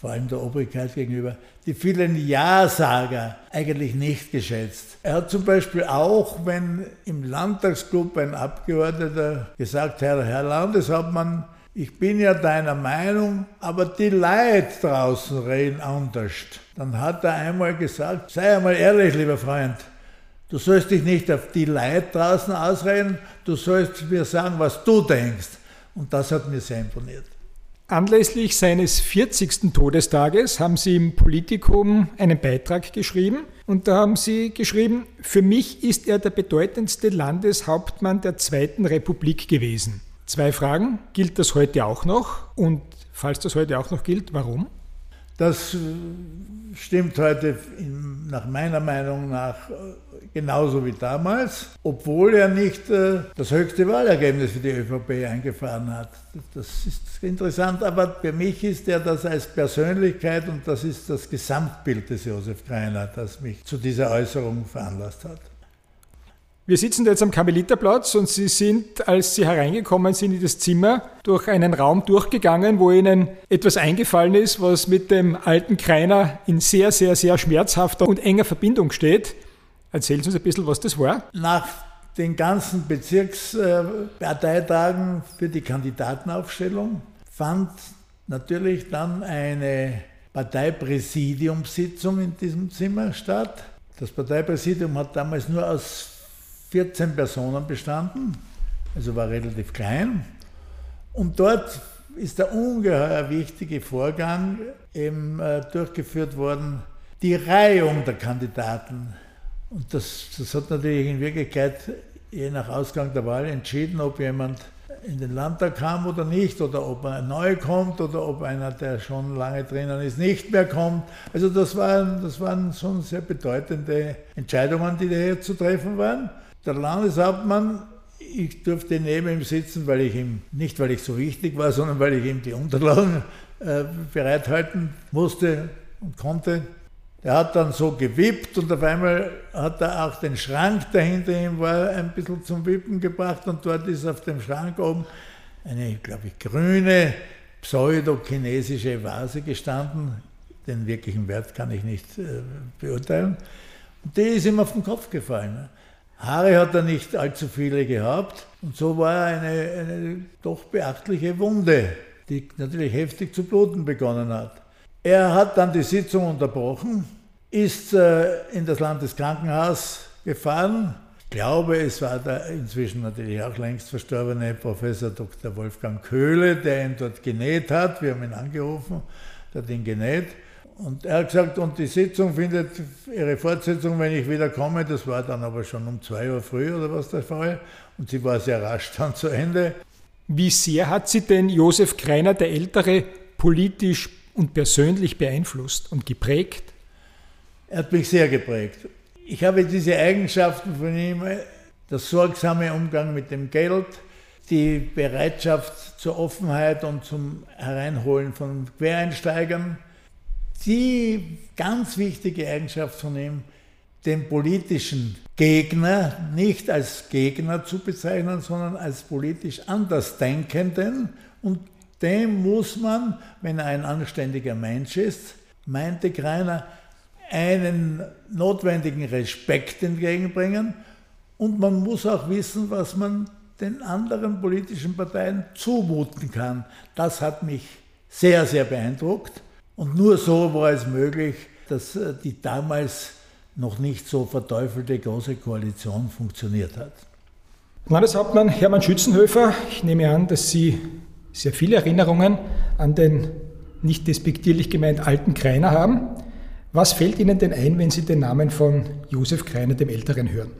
vor allem der Obrigkeit gegenüber, die vielen Ja-Sager eigentlich nicht geschätzt. Er hat zum Beispiel auch, wenn im Landtagsclub ein Abgeordneter gesagt hat, Herr Landeshauptmann, ich bin ja deiner Meinung, aber die Leute draußen reden anders. Dann hat er einmal gesagt, sei einmal ehrlich, lieber Freund, du sollst dich nicht auf die Leute draußen ausreden, du sollst mir sagen, was du denkst. Und das hat mir sehr imponiert. Anlässlich seines 40. Todestages haben Sie im Politikum einen Beitrag geschrieben und da haben Sie geschrieben, für mich ist er der bedeutendste Landeshauptmann der Zweiten Republik gewesen. Zwei Fragen. Gilt das heute auch noch? Und falls das heute auch noch gilt, warum? Das äh, stimmt heute nach meiner Meinung nach äh, genauso wie damals, obwohl er nicht äh, das höchste Wahlergebnis für die ÖVP eingefahren hat. Das ist interessant, aber für mich ist er das als Persönlichkeit und das ist das Gesamtbild des Josef Greiner, das mich zu dieser Äußerung veranlasst hat. Wir sitzen jetzt am Karmeliterplatz und Sie sind, als Sie hereingekommen sind in das Zimmer, durch einen Raum durchgegangen, wo Ihnen etwas eingefallen ist, was mit dem alten Kreiner in sehr, sehr, sehr schmerzhafter und enger Verbindung steht. Erzählen Sie uns ein bisschen, was das war. Nach den ganzen Bezirksparteitagen für die Kandidatenaufstellung fand natürlich dann eine Parteipräsidiumssitzung in diesem Zimmer statt. Das Parteipräsidium hat damals nur aus 14 Personen bestanden, also war relativ klein. Und dort ist der ungeheuer wichtige Vorgang eben äh, durchgeführt worden, die Reihung der Kandidaten. Und das, das hat natürlich in Wirklichkeit je nach Ausgang der Wahl entschieden, ob jemand in den Landtag kam oder nicht, oder ob er neu kommt oder ob einer, der schon lange drinnen ist, nicht mehr kommt. Also das waren, das waren schon sehr bedeutende Entscheidungen, die hier zu treffen waren. Der Landeshauptmann, ich durfte neben ihm sitzen, weil ich ihm, nicht weil ich so wichtig war, sondern weil ich ihm die Unterlagen äh, bereithalten musste und konnte. Er hat dann so gewippt und auf einmal hat er auch den Schrank, der hinter ihm war, ein bisschen zum Wippen gebracht und dort ist auf dem Schrank oben eine, glaube ich, grüne pseudo-chinesische Vase gestanden. Den wirklichen Wert kann ich nicht äh, beurteilen. Und die ist ihm auf den Kopf gefallen. Haare hat er nicht allzu viele gehabt und so war eine, eine doch beachtliche Wunde, die natürlich heftig zu bluten begonnen hat. Er hat dann die Sitzung unterbrochen, ist äh, in das Landeskrankenhaus gefahren. Ich glaube, es war der inzwischen natürlich auch längst verstorbene Professor Dr. Wolfgang Köhle, der ihn dort genäht hat. Wir haben ihn angerufen, der hat ihn genäht. Und er hat gesagt, und die Sitzung findet ihre Fortsetzung, wenn ich wieder komme. Das war dann aber schon um zwei Uhr früh oder was der Fall. Und sie war sehr rasch dann zu Ende. Wie sehr hat sie denn Josef Kreiner, der Ältere, politisch und persönlich beeinflusst und geprägt? Er hat mich sehr geprägt. Ich habe diese Eigenschaften von ihm, der sorgsame Umgang mit dem Geld, die Bereitschaft zur Offenheit und zum Hereinholen von Quereinsteigern, die ganz wichtige Eigenschaft von ihm, den politischen Gegner nicht als Gegner zu bezeichnen, sondern als politisch Andersdenkenden. Und dem muss man, wenn er ein anständiger Mensch ist, meinte Greiner, einen notwendigen Respekt entgegenbringen. Und man muss auch wissen, was man den anderen politischen Parteien zumuten kann. Das hat mich sehr, sehr beeindruckt. Und nur so war es möglich, dass äh, die damals noch nicht so verteufelte große Koalition funktioniert hat. Landeshauptmann Hermann Schützenhöfer, ich nehme an, dass Sie sehr viele Erinnerungen an den nicht despektierlich gemeint alten Kreiner haben. Was fällt Ihnen denn ein, wenn Sie den Namen von Josef Kreiner dem Älteren hören?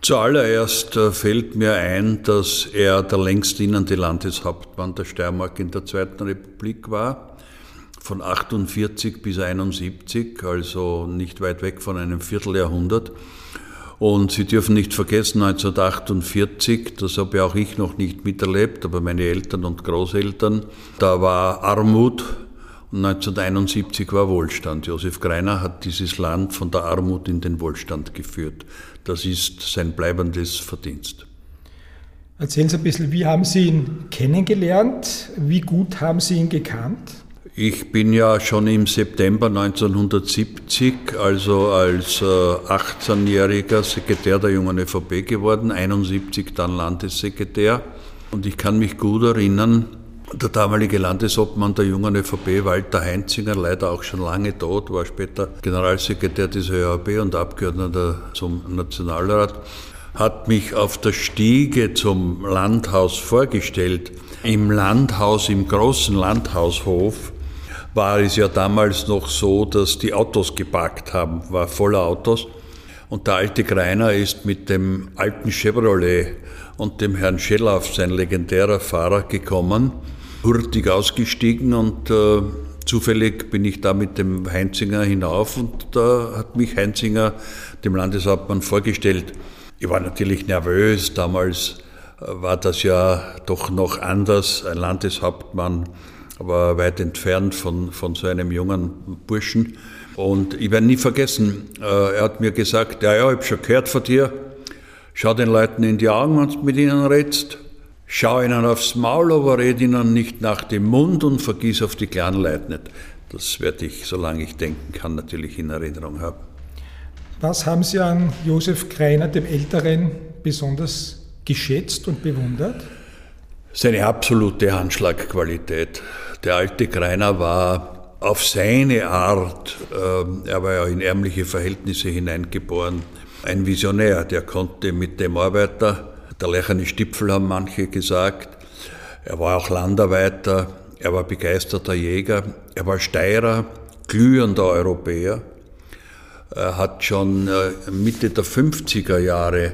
Zuallererst äh, fällt mir ein, dass er der längst dienende Landeshauptmann der Steiermark in der Zweiten Republik war von 48 bis 71, also nicht weit weg von einem Vierteljahrhundert. Und Sie dürfen nicht vergessen, 1948, das habe ja auch ich noch nicht miterlebt, aber meine Eltern und Großeltern, da war Armut und 1971 war Wohlstand. Josef Greiner hat dieses Land von der Armut in den Wohlstand geführt. Das ist sein bleibendes Verdienst. Erzählen Sie ein bisschen, wie haben Sie ihn kennengelernt? Wie gut haben Sie ihn gekannt? Ich bin ja schon im September 1970, also als 18-jähriger äh, Sekretär der Jungen ÖVP geworden, 71 dann Landessekretär. Und ich kann mich gut erinnern, der damalige Landesobmann der Jungen ÖVP, Walter Heinzinger, leider auch schon lange tot, war später Generalsekretär des ÖVP und Abgeordneter zum Nationalrat, hat mich auf der Stiege zum Landhaus vorgestellt. Im Landhaus, im großen Landhaushof, war es ja damals noch so, dass die Autos geparkt haben, war voller Autos. Und der alte Greiner ist mit dem alten Chevrolet und dem Herrn Schellauf, sein legendärer Fahrer, gekommen, hurtig ausgestiegen und äh, zufällig bin ich da mit dem Heinzinger hinauf und da hat mich Heinzinger dem Landeshauptmann vorgestellt. Ich war natürlich nervös, damals äh, war das ja doch noch anders, ein Landeshauptmann aber weit entfernt von, von so einem jungen Burschen. Und ich werde nie vergessen, äh, er hat mir gesagt, ja, ja, ich habe schon gehört von dir, schau den Leuten in die Augen, wenn du mit ihnen redest, schau ihnen aufs Maul, aber red ihnen nicht nach dem Mund und vergiss auf die kleinen Leute nicht. Das werde ich, solange ich denken kann, natürlich in Erinnerung haben. Was haben Sie an Josef Kreiner, dem Älteren, besonders geschätzt und bewundert? Seine absolute Handschlagqualität. Der alte Greiner war auf seine Art, äh, er war ja in ärmliche Verhältnisse hineingeboren, ein Visionär, der konnte mit dem Arbeiter, der lecherne Stipfel haben manche gesagt, er war auch Landarbeiter, er war begeisterter Jäger, er war Steirer, glühender Europäer, er hat schon äh, Mitte der 50er Jahre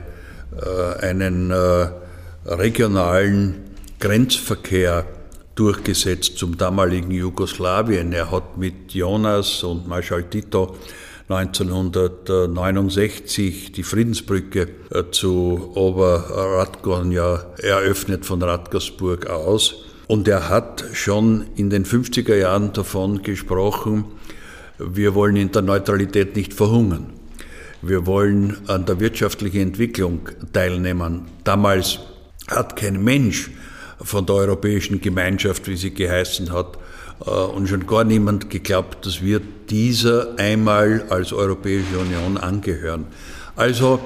äh, einen äh, regionalen Grenzverkehr durchgesetzt zum damaligen Jugoslawien. Er hat mit Jonas und Marschall Tito 1969 die Friedensbrücke äh, zu Oberradgorn eröffnet von Radgersburg aus. Und er hat schon in den 50er Jahren davon gesprochen, wir wollen in der Neutralität nicht verhungern. Wir wollen an der wirtschaftlichen Entwicklung teilnehmen. Damals hat kein Mensch von der Europäischen Gemeinschaft, wie sie geheißen hat, äh, und schon gar niemand geglaubt, dass wir dieser einmal als Europäische Union angehören. Also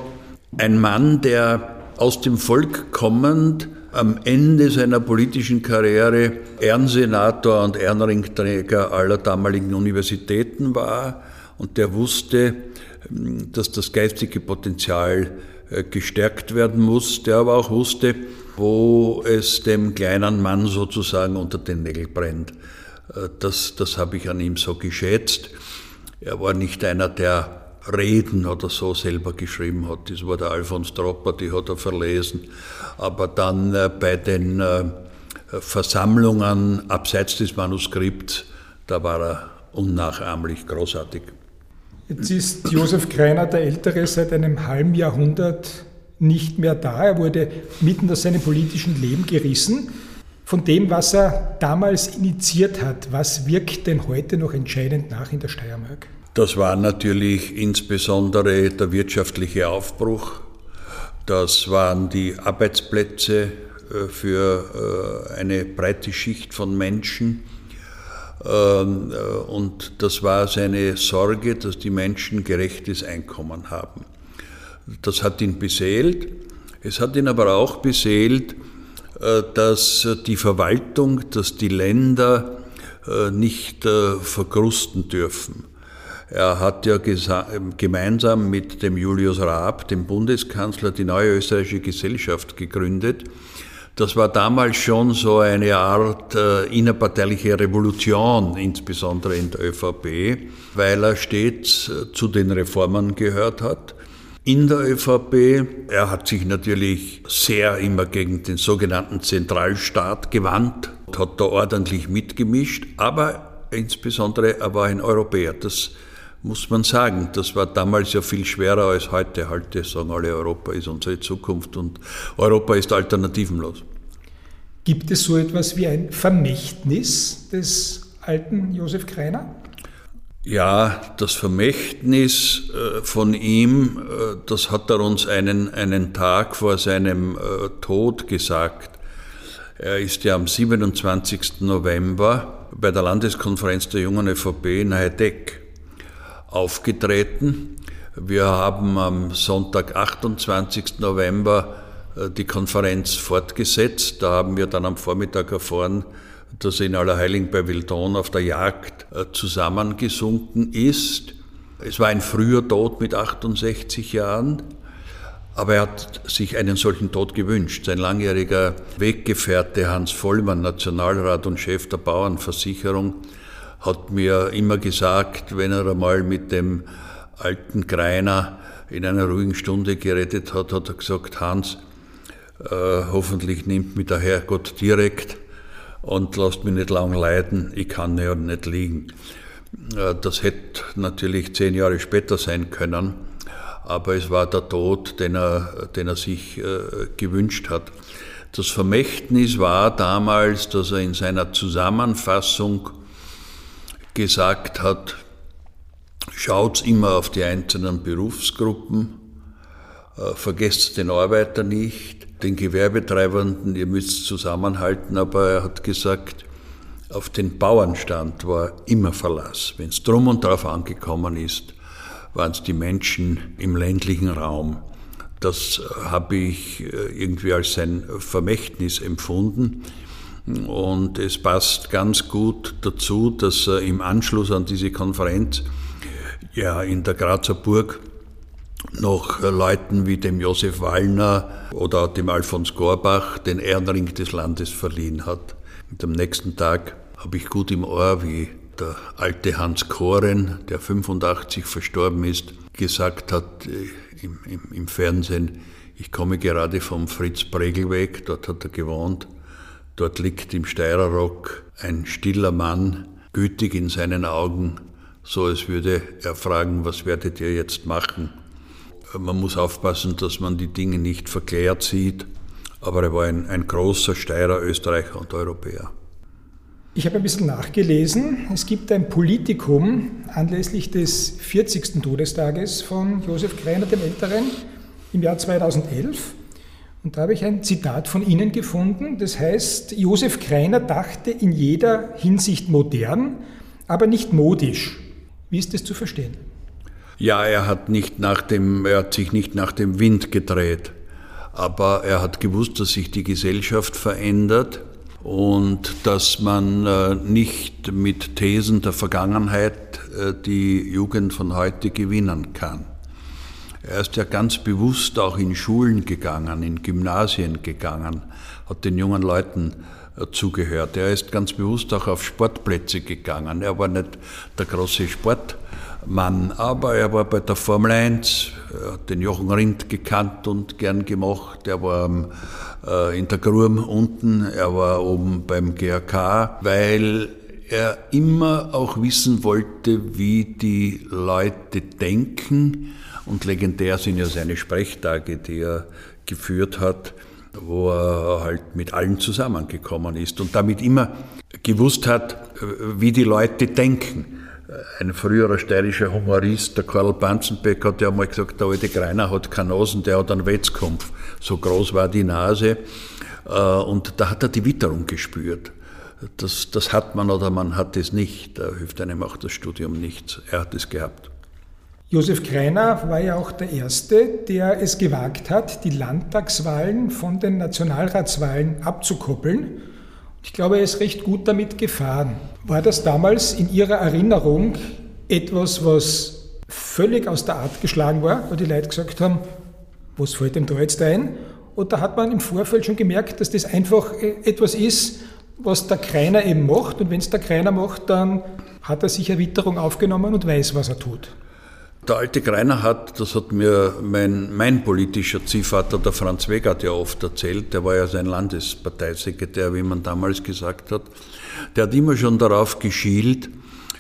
ein Mann, der aus dem Volk kommend am Ende seiner politischen Karriere Ehrensenator und Ehrenringträger aller damaligen Universitäten war und der wusste, dass das geistige Potenzial äh, gestärkt werden muss, der aber auch wusste, wo es dem kleinen Mann sozusagen unter den Nägeln brennt. Äh, das, das habe ich an ihm so geschätzt. Er war nicht einer, der Reden oder so selber geschrieben hat. Das war der Alfons Tropper, die hat er verlesen. Aber dann äh, bei den Versammlungen abseits des Manuskripts, da war er unnachahmlich großartig. Jetzt ist Josef Greiner der Ältere seit einem halben Jahrhundert nicht mehr da. Er wurde mitten aus seinem politischen Leben gerissen. Von dem, was er damals initiiert hat, was wirkt denn heute noch entscheidend nach in der Steiermark? Das war natürlich insbesondere der wirtschaftliche Aufbruch. Das waren die Arbeitsplätze äh, für äh, eine breite Schicht von Menschen. Ähm, äh, und das war seine Sorge, dass die Menschen gerechtes Einkommen haben. Das hat ihn beseelt. Es hat ihn aber auch beseelt, äh, dass die Verwaltung, dass die Länder äh, nicht verkrusten dürfen. Er hat ja gemeinsam mit dem Julius Raab, dem Bundeskanzler, die neue österreichische Gesellschaft gegründet das war damals schon so eine Art äh, innerparteiliche Revolution, insbesondere in der ÖVP, weil er stets äh, zu den Reformern gehört hat. In der ÖVP, er hat sich natürlich sehr immer gegen den sogenannten Zentralstaat gewandt, hat da ordentlich mitgemischt, aber insbesondere er war ein Europäer. Das muss man sagen. Das war damals ja viel schwerer als heute. Heute sagen alle, Europa ist unsere Zukunft und Europa ist alternativenlos. Gibt es so etwas wie ein Vermächtnis des alten Josef Greiner? Ja, das Vermächtnis äh, von ihm, äh, das hat er uns einen, einen Tag vor seinem äh, Tod gesagt. Er ist ja am 27. November bei der Landeskonferenz der jungen ÖVP in Heideck aufgetreten. Wir haben am Sonntag, 28. November, die Konferenz fortgesetzt. Da haben wir dann am Vormittag erfahren, dass er in Allerheiligen bei Wildon auf der Jagd äh, zusammengesunken ist. Es war ein früher Tod mit 68 Jahren, aber er hat sich einen solchen Tod gewünscht. Sein langjähriger Weggefährte Hans Vollmann, Nationalrat und Chef der Bauernversicherung, hat mir immer gesagt, wenn er einmal mit dem alten Greiner in einer ruhigen Stunde geredet hat, hat er gesagt, Hans, äh, hoffentlich nimmt mich der Herrgott direkt und lasst mich nicht lang leiden, ich kann ja nicht liegen. Äh, das hätte natürlich zehn Jahre später sein können, aber es war der Tod, den er, den er sich äh, gewünscht hat. Das Vermächtnis war damals, dass er in seiner Zusammenfassung gesagt hat, schaut immer auf die einzelnen Berufsgruppen, vergesst den Arbeiter nicht, den Gewerbetreibenden, ihr müsst zusammenhalten, aber er hat gesagt, auf den Bauernstand war immer Verlass. Wenn es drum und drauf angekommen ist, waren es die Menschen im ländlichen Raum. Das habe ich äh, irgendwie als sein Vermächtnis empfunden. Und es passt ganz gut dazu, dass er im Anschluss an diese Konferenz ja in der Grazer Burg noch Leuten wie dem Josef Wallner oder dem Alfons Gorbach den Ehrenring des Landes verliehen hat. Und am nächsten Tag habe ich gut im Ohr, wie der alte Hans Koren, der 85 verstorben ist, gesagt hat äh, im, im, im Fernsehen, ich komme gerade vom Fritz Bregelweg, dort hat er gewohnt. Dort liegt im Steirerrock ein stiller Mann, gütig in seinen Augen, so als würde er fragen, was werdet ihr jetzt machen? Man muss aufpassen, dass man die Dinge nicht verklärt sieht, aber er war ein, ein großer Steirer, Österreicher und Europäer. Ich habe ein bisschen nachgelesen. Es gibt ein Politikum anlässlich des 40. Todestages von Josef Greiner dem Älteren im Jahr 2011. Und da habe ich ein Zitat von Ihnen gefunden. Das heißt, Josef Greiner dachte in jeder Hinsicht modern, aber nicht modisch. Wie ist das zu verstehen? Ja, er hat, nicht nach dem, er hat sich nicht nach dem Wind gedreht, aber er hat gewusst, dass sich die Gesellschaft verändert und dass man äh, nicht mit Thesen der Vergangenheit äh, die Jugend von heute gewinnen kann. Er ist ja ganz bewusst auch in Schulen gegangen, in Gymnasien gegangen, hat den jungen Leuten äh, zugehört. Er ist ganz bewusst auch auf Sportplätze gegangen. Er war nicht der große Sport Mann. Aber er war bei der Formel 1, er hat den Jochen Rindt gekannt und gern gemacht. Er war äh, in der Grum unten, er war oben beim GRK, weil er immer auch wissen wollte, wie die Leute denken. Und legendär sind ja seine Sprechtage, die er geführt hat, wo er halt mit allen zusammengekommen ist und damit immer gewusst hat, wie die Leute denken. Ein früherer steirischer Humorist, der Karl Banzenbeck, hat ja mal gesagt, der alte Greiner hat keine Nasen, der hat einen Wetzkampf. So groß war die Nase. Äh, und da hat er die Witterung gespürt. Das, das hat man oder man hat es nicht. Da hilft einem auch das Studium nichts. Er hat es gehabt. Josef Kreiner war ja auch der Erste, der es gewagt hat, die Landtagswahlen von den Nationalratswahlen abzukoppeln. Ich glaube, er ist recht gut damit gefahren. War das damals in Ihrer Erinnerung etwas, was völlig aus der Art geschlagen war, wo die Leute gesagt haben, was fällt dem da jetzt ein? Oder hat man im Vorfeld schon gemerkt, dass das einfach äh, etwas ist, was der Kreiner eben macht? Und wenn es der Kreiner macht, dann hat er sich Erwitterung aufgenommen und weiß, was er tut. Der alte Greiner hat, das hat mir mein, mein politischer Ziehvater, der Franz Wegert, ja oft erzählt, der war ja sein Landesparteisekretär, wie man damals gesagt hat, der hat immer schon darauf geschielt,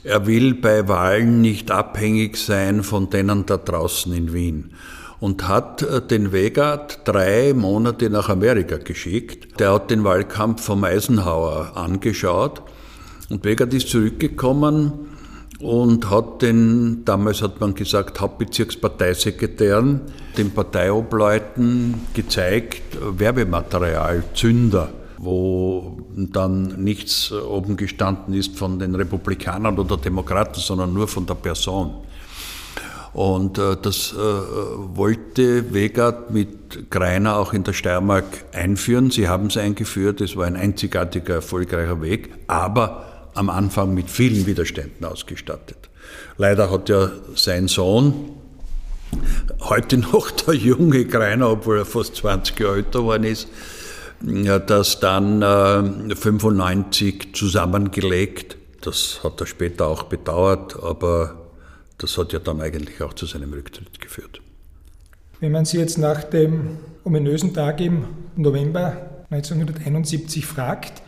er will bei Wahlen nicht abhängig sein von denen da draußen in Wien. Und hat äh, den Wegert drei Monate nach Amerika geschickt. Der hat den Wahlkampf vom Eisenhower angeschaut. Und Wegert ist zurückgekommen und hat den, damals hat man gesagt, Hauptbezirksparteisekretären, den Parteiobleuten gezeigt, Werbematerial, Zünder, wo dann nichts oben gestanden ist von den Republikanern oder Demokraten, sondern nur von der Person. Und äh, das äh, wollte Wegert mit Greiner auch in der Steiermark einführen. Sie haben es eingeführt, es war ein einzigartiger, erfolgreicher Weg, aber am Anfang mit vielen Widerständen ausgestattet. Leider hat ja sein Sohn, heute noch der junge Greiner, obwohl er fast 20 Jahre älter geworden ist, das dann äh, 95 zusammengelegt. Das hat er später auch bedauert, aber das hat ja dann eigentlich auch zu seinem Rücktritt geführt. Wenn man Sie jetzt nach dem ominösen Tag im November 1971 fragt,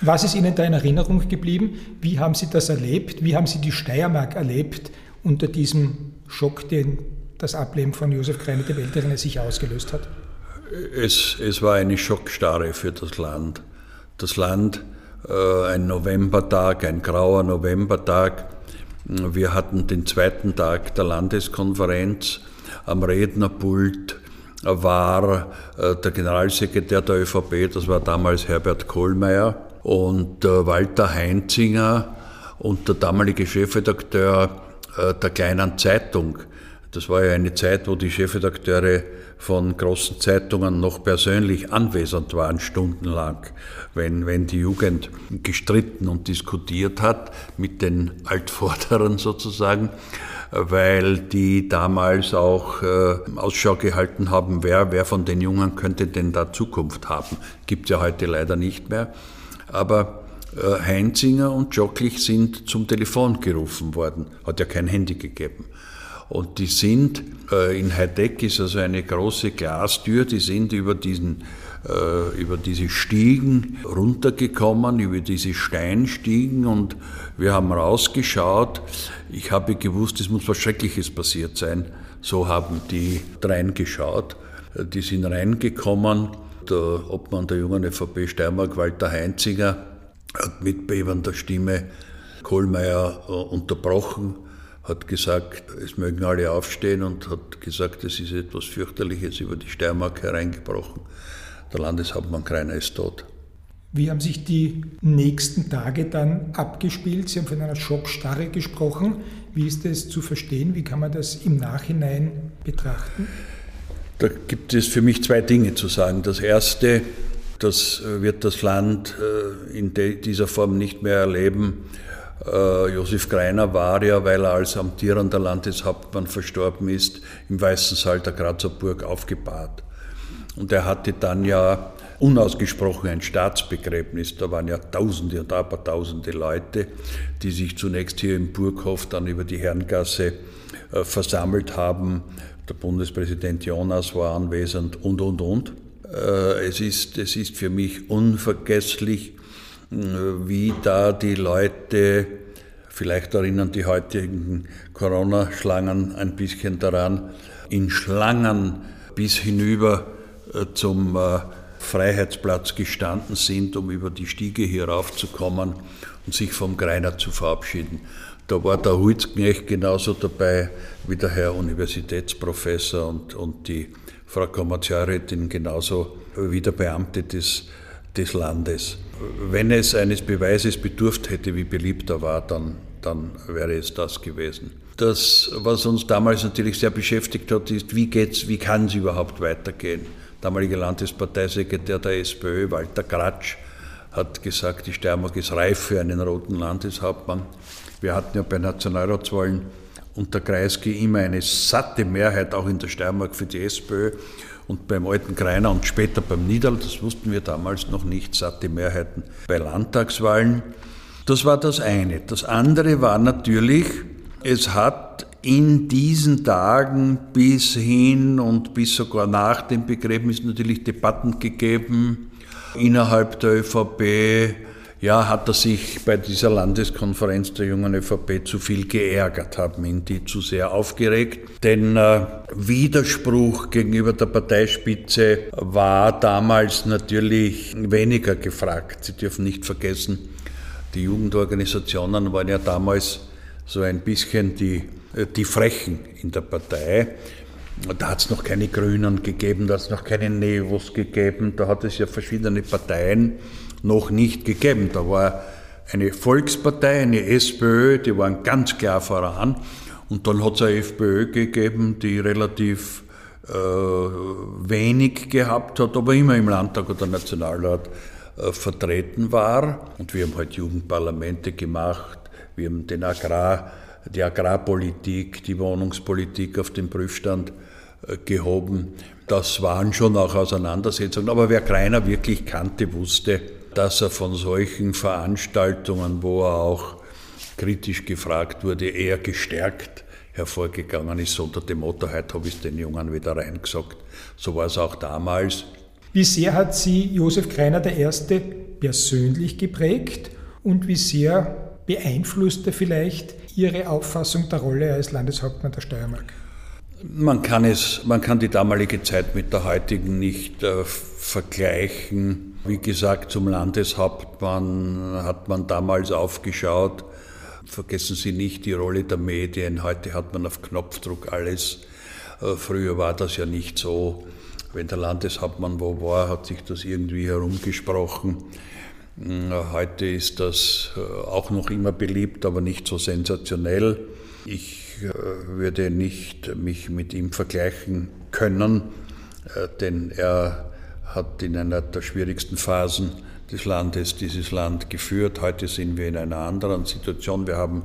was ist Ihnen da in Erinnerung geblieben? Wie haben Sie das erlebt? Wie haben Sie die Steiermark erlebt unter diesem Schock, den das Ableben von Josef Kreiner dem Älteren sich ausgelöst hat? Es, es war eine Schockstarre für das Land. Das Land, äh, ein Novembertag, ein grauer Novembertag. Wir hatten den zweiten Tag der Landeskonferenz. Am Rednerpult war äh, der Generalsekretär der ÖVP, das war damals Herbert Kohlmeier und äh, Walter Heinzinger und der damalige Chefredakteur der kleinen Zeitung. Das war ja eine Zeit, wo die Chefredakteure von großen Zeitungen noch persönlich anwesend waren, stundenlang, wenn, wenn die Jugend gestritten und diskutiert hat mit den Altvorderen sozusagen, weil die damals auch äh, Ausschau gehalten haben, wer, wer von den Jungen könnte denn da Zukunft haben. Gibt ja heute leider nicht mehr aber äh, Heinzinger und Jocklich sind zum Telefon gerufen worden. Hat ja kein Handy gegeben. Und die sind, äh, in Heideck ist also eine große Glastür, die sind über diesen äh, über diese Stiegen runtergekommen, über diese Steinstiegen und wir haben rausgeschaut. Ich habe gewusst, es muss was Schreckliches passiert sein. So haben die reingeschaut. Die sind reingekommen der Obmann der jungen ÖVP Steiermark, Walter Heinzinger, hat mit bebender Stimme Kohlmeier äh, unterbrochen, hat gesagt, es mögen alle aufstehen und hat gesagt, es ist etwas fürchterliches über die Steiermark hereingebrochen. Der Landeshauptmann Kreiner ist tot. Wie haben sich die nächsten Tage dann abgespielt? Sie haben von einer Schockstarre gesprochen. Wie ist das zu verstehen? Wie kann man das im Nachhinein betrachten? Da gibt es für mich zwei Dinge zu sagen. Das erste, das wird das Land äh, in dieser Form nicht mehr erleben. Äh, Josef Greiner war ja, weil er als amtierender Landeshauptmann verstorben ist, im Weißen Saal der Grazer Burg aufgebahrt. Und er hatte dann ja unausgesprochen ein Staatsbegräbnis. Da waren ja Tausende und Abertausende Leute, die sich zunächst hier im Burghof, dann über die Herrengasse versammelt haben der Bundespräsident Jonas war anwesend und, und, und. Äh, es ist, es ist für mich unvergesslich, wie da die Leute, vielleicht erinnern die heutigen Corona-Schlangen ein bisschen daran, in Schlangen bis hinüber äh, zum äh, Freiheitsplatz gestanden sind, um über die Stiege hier raufzukommen und sich vom Greiner zu verabschieden. Da war der Hulzknecht genauso dabei wie der Herr Universitätsprofessor und, und die Frau Kommerzialrätin genauso wie der Beamte des, des Landes. Wenn es eines Beweises bedurft hätte, wie beliebt er war, dann, dann wäre es das gewesen. Das, was uns damals natürlich sehr beschäftigt hat, ist, wie geht's, wie kann es überhaupt weitergehen? Damaliger Landesparteisekretär der SPÖ, Walter Gratsch, hat gesagt, die Steiermark ist reif für einen roten Landeshauptmann. Wir hatten ja bei Nationalratswahlen unter Kreisky immer eine satte Mehrheit, auch in der Steiermark für die SPÖ und beim alten Greiner und später beim Niederl, das wussten wir damals noch nicht, satte Mehrheiten bei Landtagswahlen. Das war das eine. Das andere war natürlich, es hat in diesen Tagen bis hin und bis sogar nach dem Begräbnis natürlich Debatten gegeben innerhalb der ÖVP, ja, hat er sich bei dieser Landeskonferenz der jungen ÖVP zu viel geärgert, haben ihn die zu sehr aufgeregt. Denn äh, Widerspruch gegenüber der Parteispitze war damals natürlich weniger gefragt. Sie dürfen nicht vergessen, die Jugendorganisationen waren ja damals so ein bisschen die, äh, die Frechen in der Partei. Da hat es noch keine Grünen gegeben, da hat es noch keine Nevos gegeben, da hat es ja verschiedene Parteien noch nicht gegeben. Da war eine Volkspartei, eine SPÖ, die waren ganz klar voran. Und dann hat es eine FPÖ gegeben, die relativ äh, wenig gehabt hat, aber immer im Landtag oder Nationalrat äh, vertreten war. Und wir haben halt Jugendparlamente gemacht, wir haben den Agrar, die Agrarpolitik, die Wohnungspolitik auf den Prüfstand äh, gehoben. Das waren schon auch Auseinandersetzungen. Aber wer Kreiner wirklich kannte, wusste, dass er von solchen Veranstaltungen, wo er auch kritisch gefragt wurde, eher gestärkt hervorgegangen ist, unter dem Motto, heute habe ich es den Jungen wieder reingesagt. So war es auch damals. Wie sehr hat Sie Josef Kreiner I. persönlich geprägt und wie sehr beeinflusst er vielleicht Ihre Auffassung der Rolle als Landeshauptmann der Steiermark? Man kann, es, man kann die damalige Zeit mit der heutigen nicht äh, vergleichen. Wie gesagt, zum Landeshauptmann hat man damals aufgeschaut. Vergessen Sie nicht die Rolle der Medien. Heute hat man auf Knopfdruck alles. Äh, früher war das ja nicht so. Wenn der Landeshauptmann wo war, hat sich das irgendwie herumgesprochen. Äh, heute ist das auch noch immer beliebt, aber nicht so sensationell. Ich äh, würde nicht mich mit ihm vergleichen können, äh, denn er hat in einer der schwierigsten Phasen des Landes dieses Land geführt. Heute sind wir in einer anderen Situation. Wir haben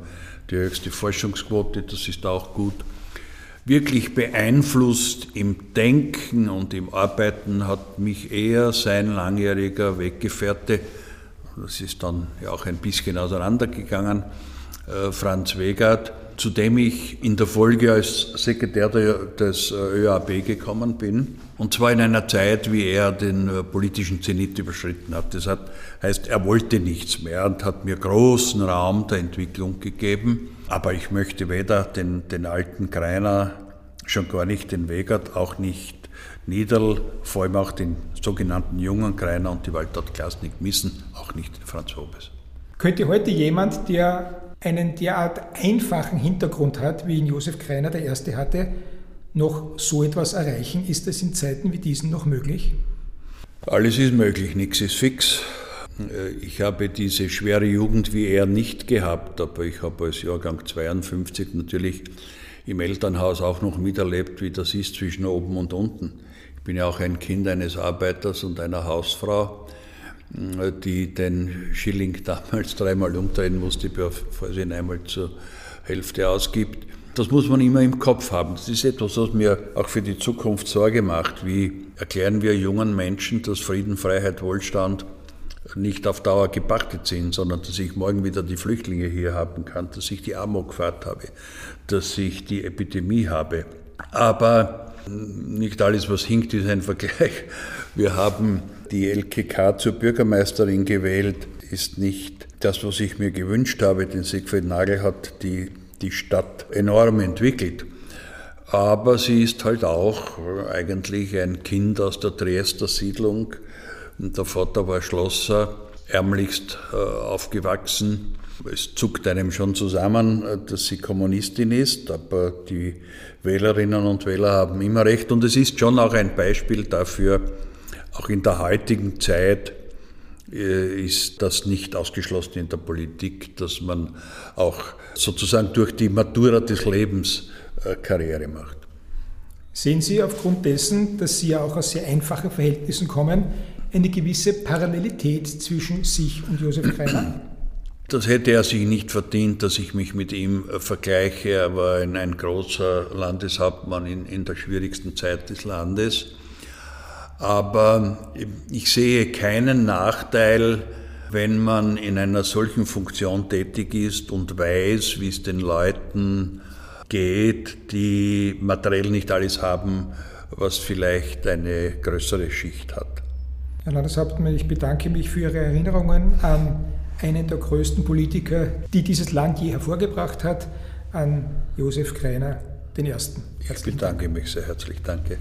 die höchste Forschungsquote, das ist auch gut. Wirklich beeinflusst im Denken und im Arbeiten hat mich eher sein langjähriger Weggefährte, das ist dann ja auch ein bisschen auseinandergegangen, äh, Franz Wegert, zu dem ich in der Folge als Sekretär des äh, ÖAB gekommen bin. Und zwar in einer Zeit, wie er den äh, politischen Zenit überschritten hat. Das heißt, er wollte nichts mehr und hat mir großen Raum der Entwicklung gegeben. Aber ich möchte weder den, den alten Kreiner, schon gar nicht den Wegert, auch nicht Niederl, vor allem auch den sogenannten jungen Kreiner und die Waldort Klasnik missen, auch nicht den Franz Hobes. Könnte heute jemand, der einen derart einfachen Hintergrund hat, wie ihn Josef Kreiner der Erste hatte, noch so etwas erreichen? Ist das in Zeiten wie diesen noch möglich? Alles ist möglich, nichts ist fix. Ich habe diese schwere Jugend wie er nicht gehabt, aber ich habe als Jahrgang 52 natürlich im Elternhaus auch noch miterlebt, wie das ist zwischen oben und unten. Ich bin ja auch ein Kind eines Arbeiters und einer Hausfrau die den Schilling damals dreimal umdrehen musste, bevor sie ihn einmal zur Hälfte ausgibt. Das muss man immer im Kopf haben. Das ist etwas, was mir auch für die Zukunft Sorge macht. Wie erklären wir jungen Menschen, dass Frieden, Freiheit, Wohlstand nicht auf Dauer gepachtet sind, sondern dass ich morgen wieder die Flüchtlinge hier haben kann, dass ich die Amokfahrt habe, dass ich die Epidemie habe. Aber nicht alles, was hinkt, ist ein Vergleich. Wir haben die LKK zur Bürgermeisterin gewählt ist nicht das, was ich mir gewünscht habe, denn Siegfried Nagel hat die, die Stadt enorm entwickelt. Aber sie ist halt auch eigentlich ein Kind aus der Triester Siedlung. Der Vater war Schlosser, ärmlichst äh, aufgewachsen. Es zuckt einem schon zusammen, äh, dass sie Kommunistin ist, aber die Wählerinnen und Wähler haben immer recht. Und es ist schon auch ein Beispiel dafür, auch in der heutigen Zeit, äh, ist das nicht ausgeschlossen in der Politik, dass man auch sozusagen durch die Matura des Lebens äh, Karriere macht. Sehen Sie aufgrund dessen, dass Sie ja auch aus sehr einfachen Verhältnissen kommen, eine gewisse Parallelität zwischen sich und Josef Kreiner? Das hätte er sich nicht verdient, dass ich mich mit ihm äh, vergleiche. Er war ein, ein großer Landeshauptmann in, in der schwierigsten Zeit des Landes. Aber ich sehe keinen Nachteil, wenn man in einer solchen Funktion tätig ist und weiß, wie es den Leuten geht, die materiell nicht alles haben, was vielleicht eine größere Schicht hat. Herr Landeshauptmann, ich bedanke mich für Ihre Erinnerungen an einen der größten Politiker, die dieses Land je hervorgebracht hat, an Josef Kreiner, den Ersten. Ich bedanke mich sehr herzlich. Danke.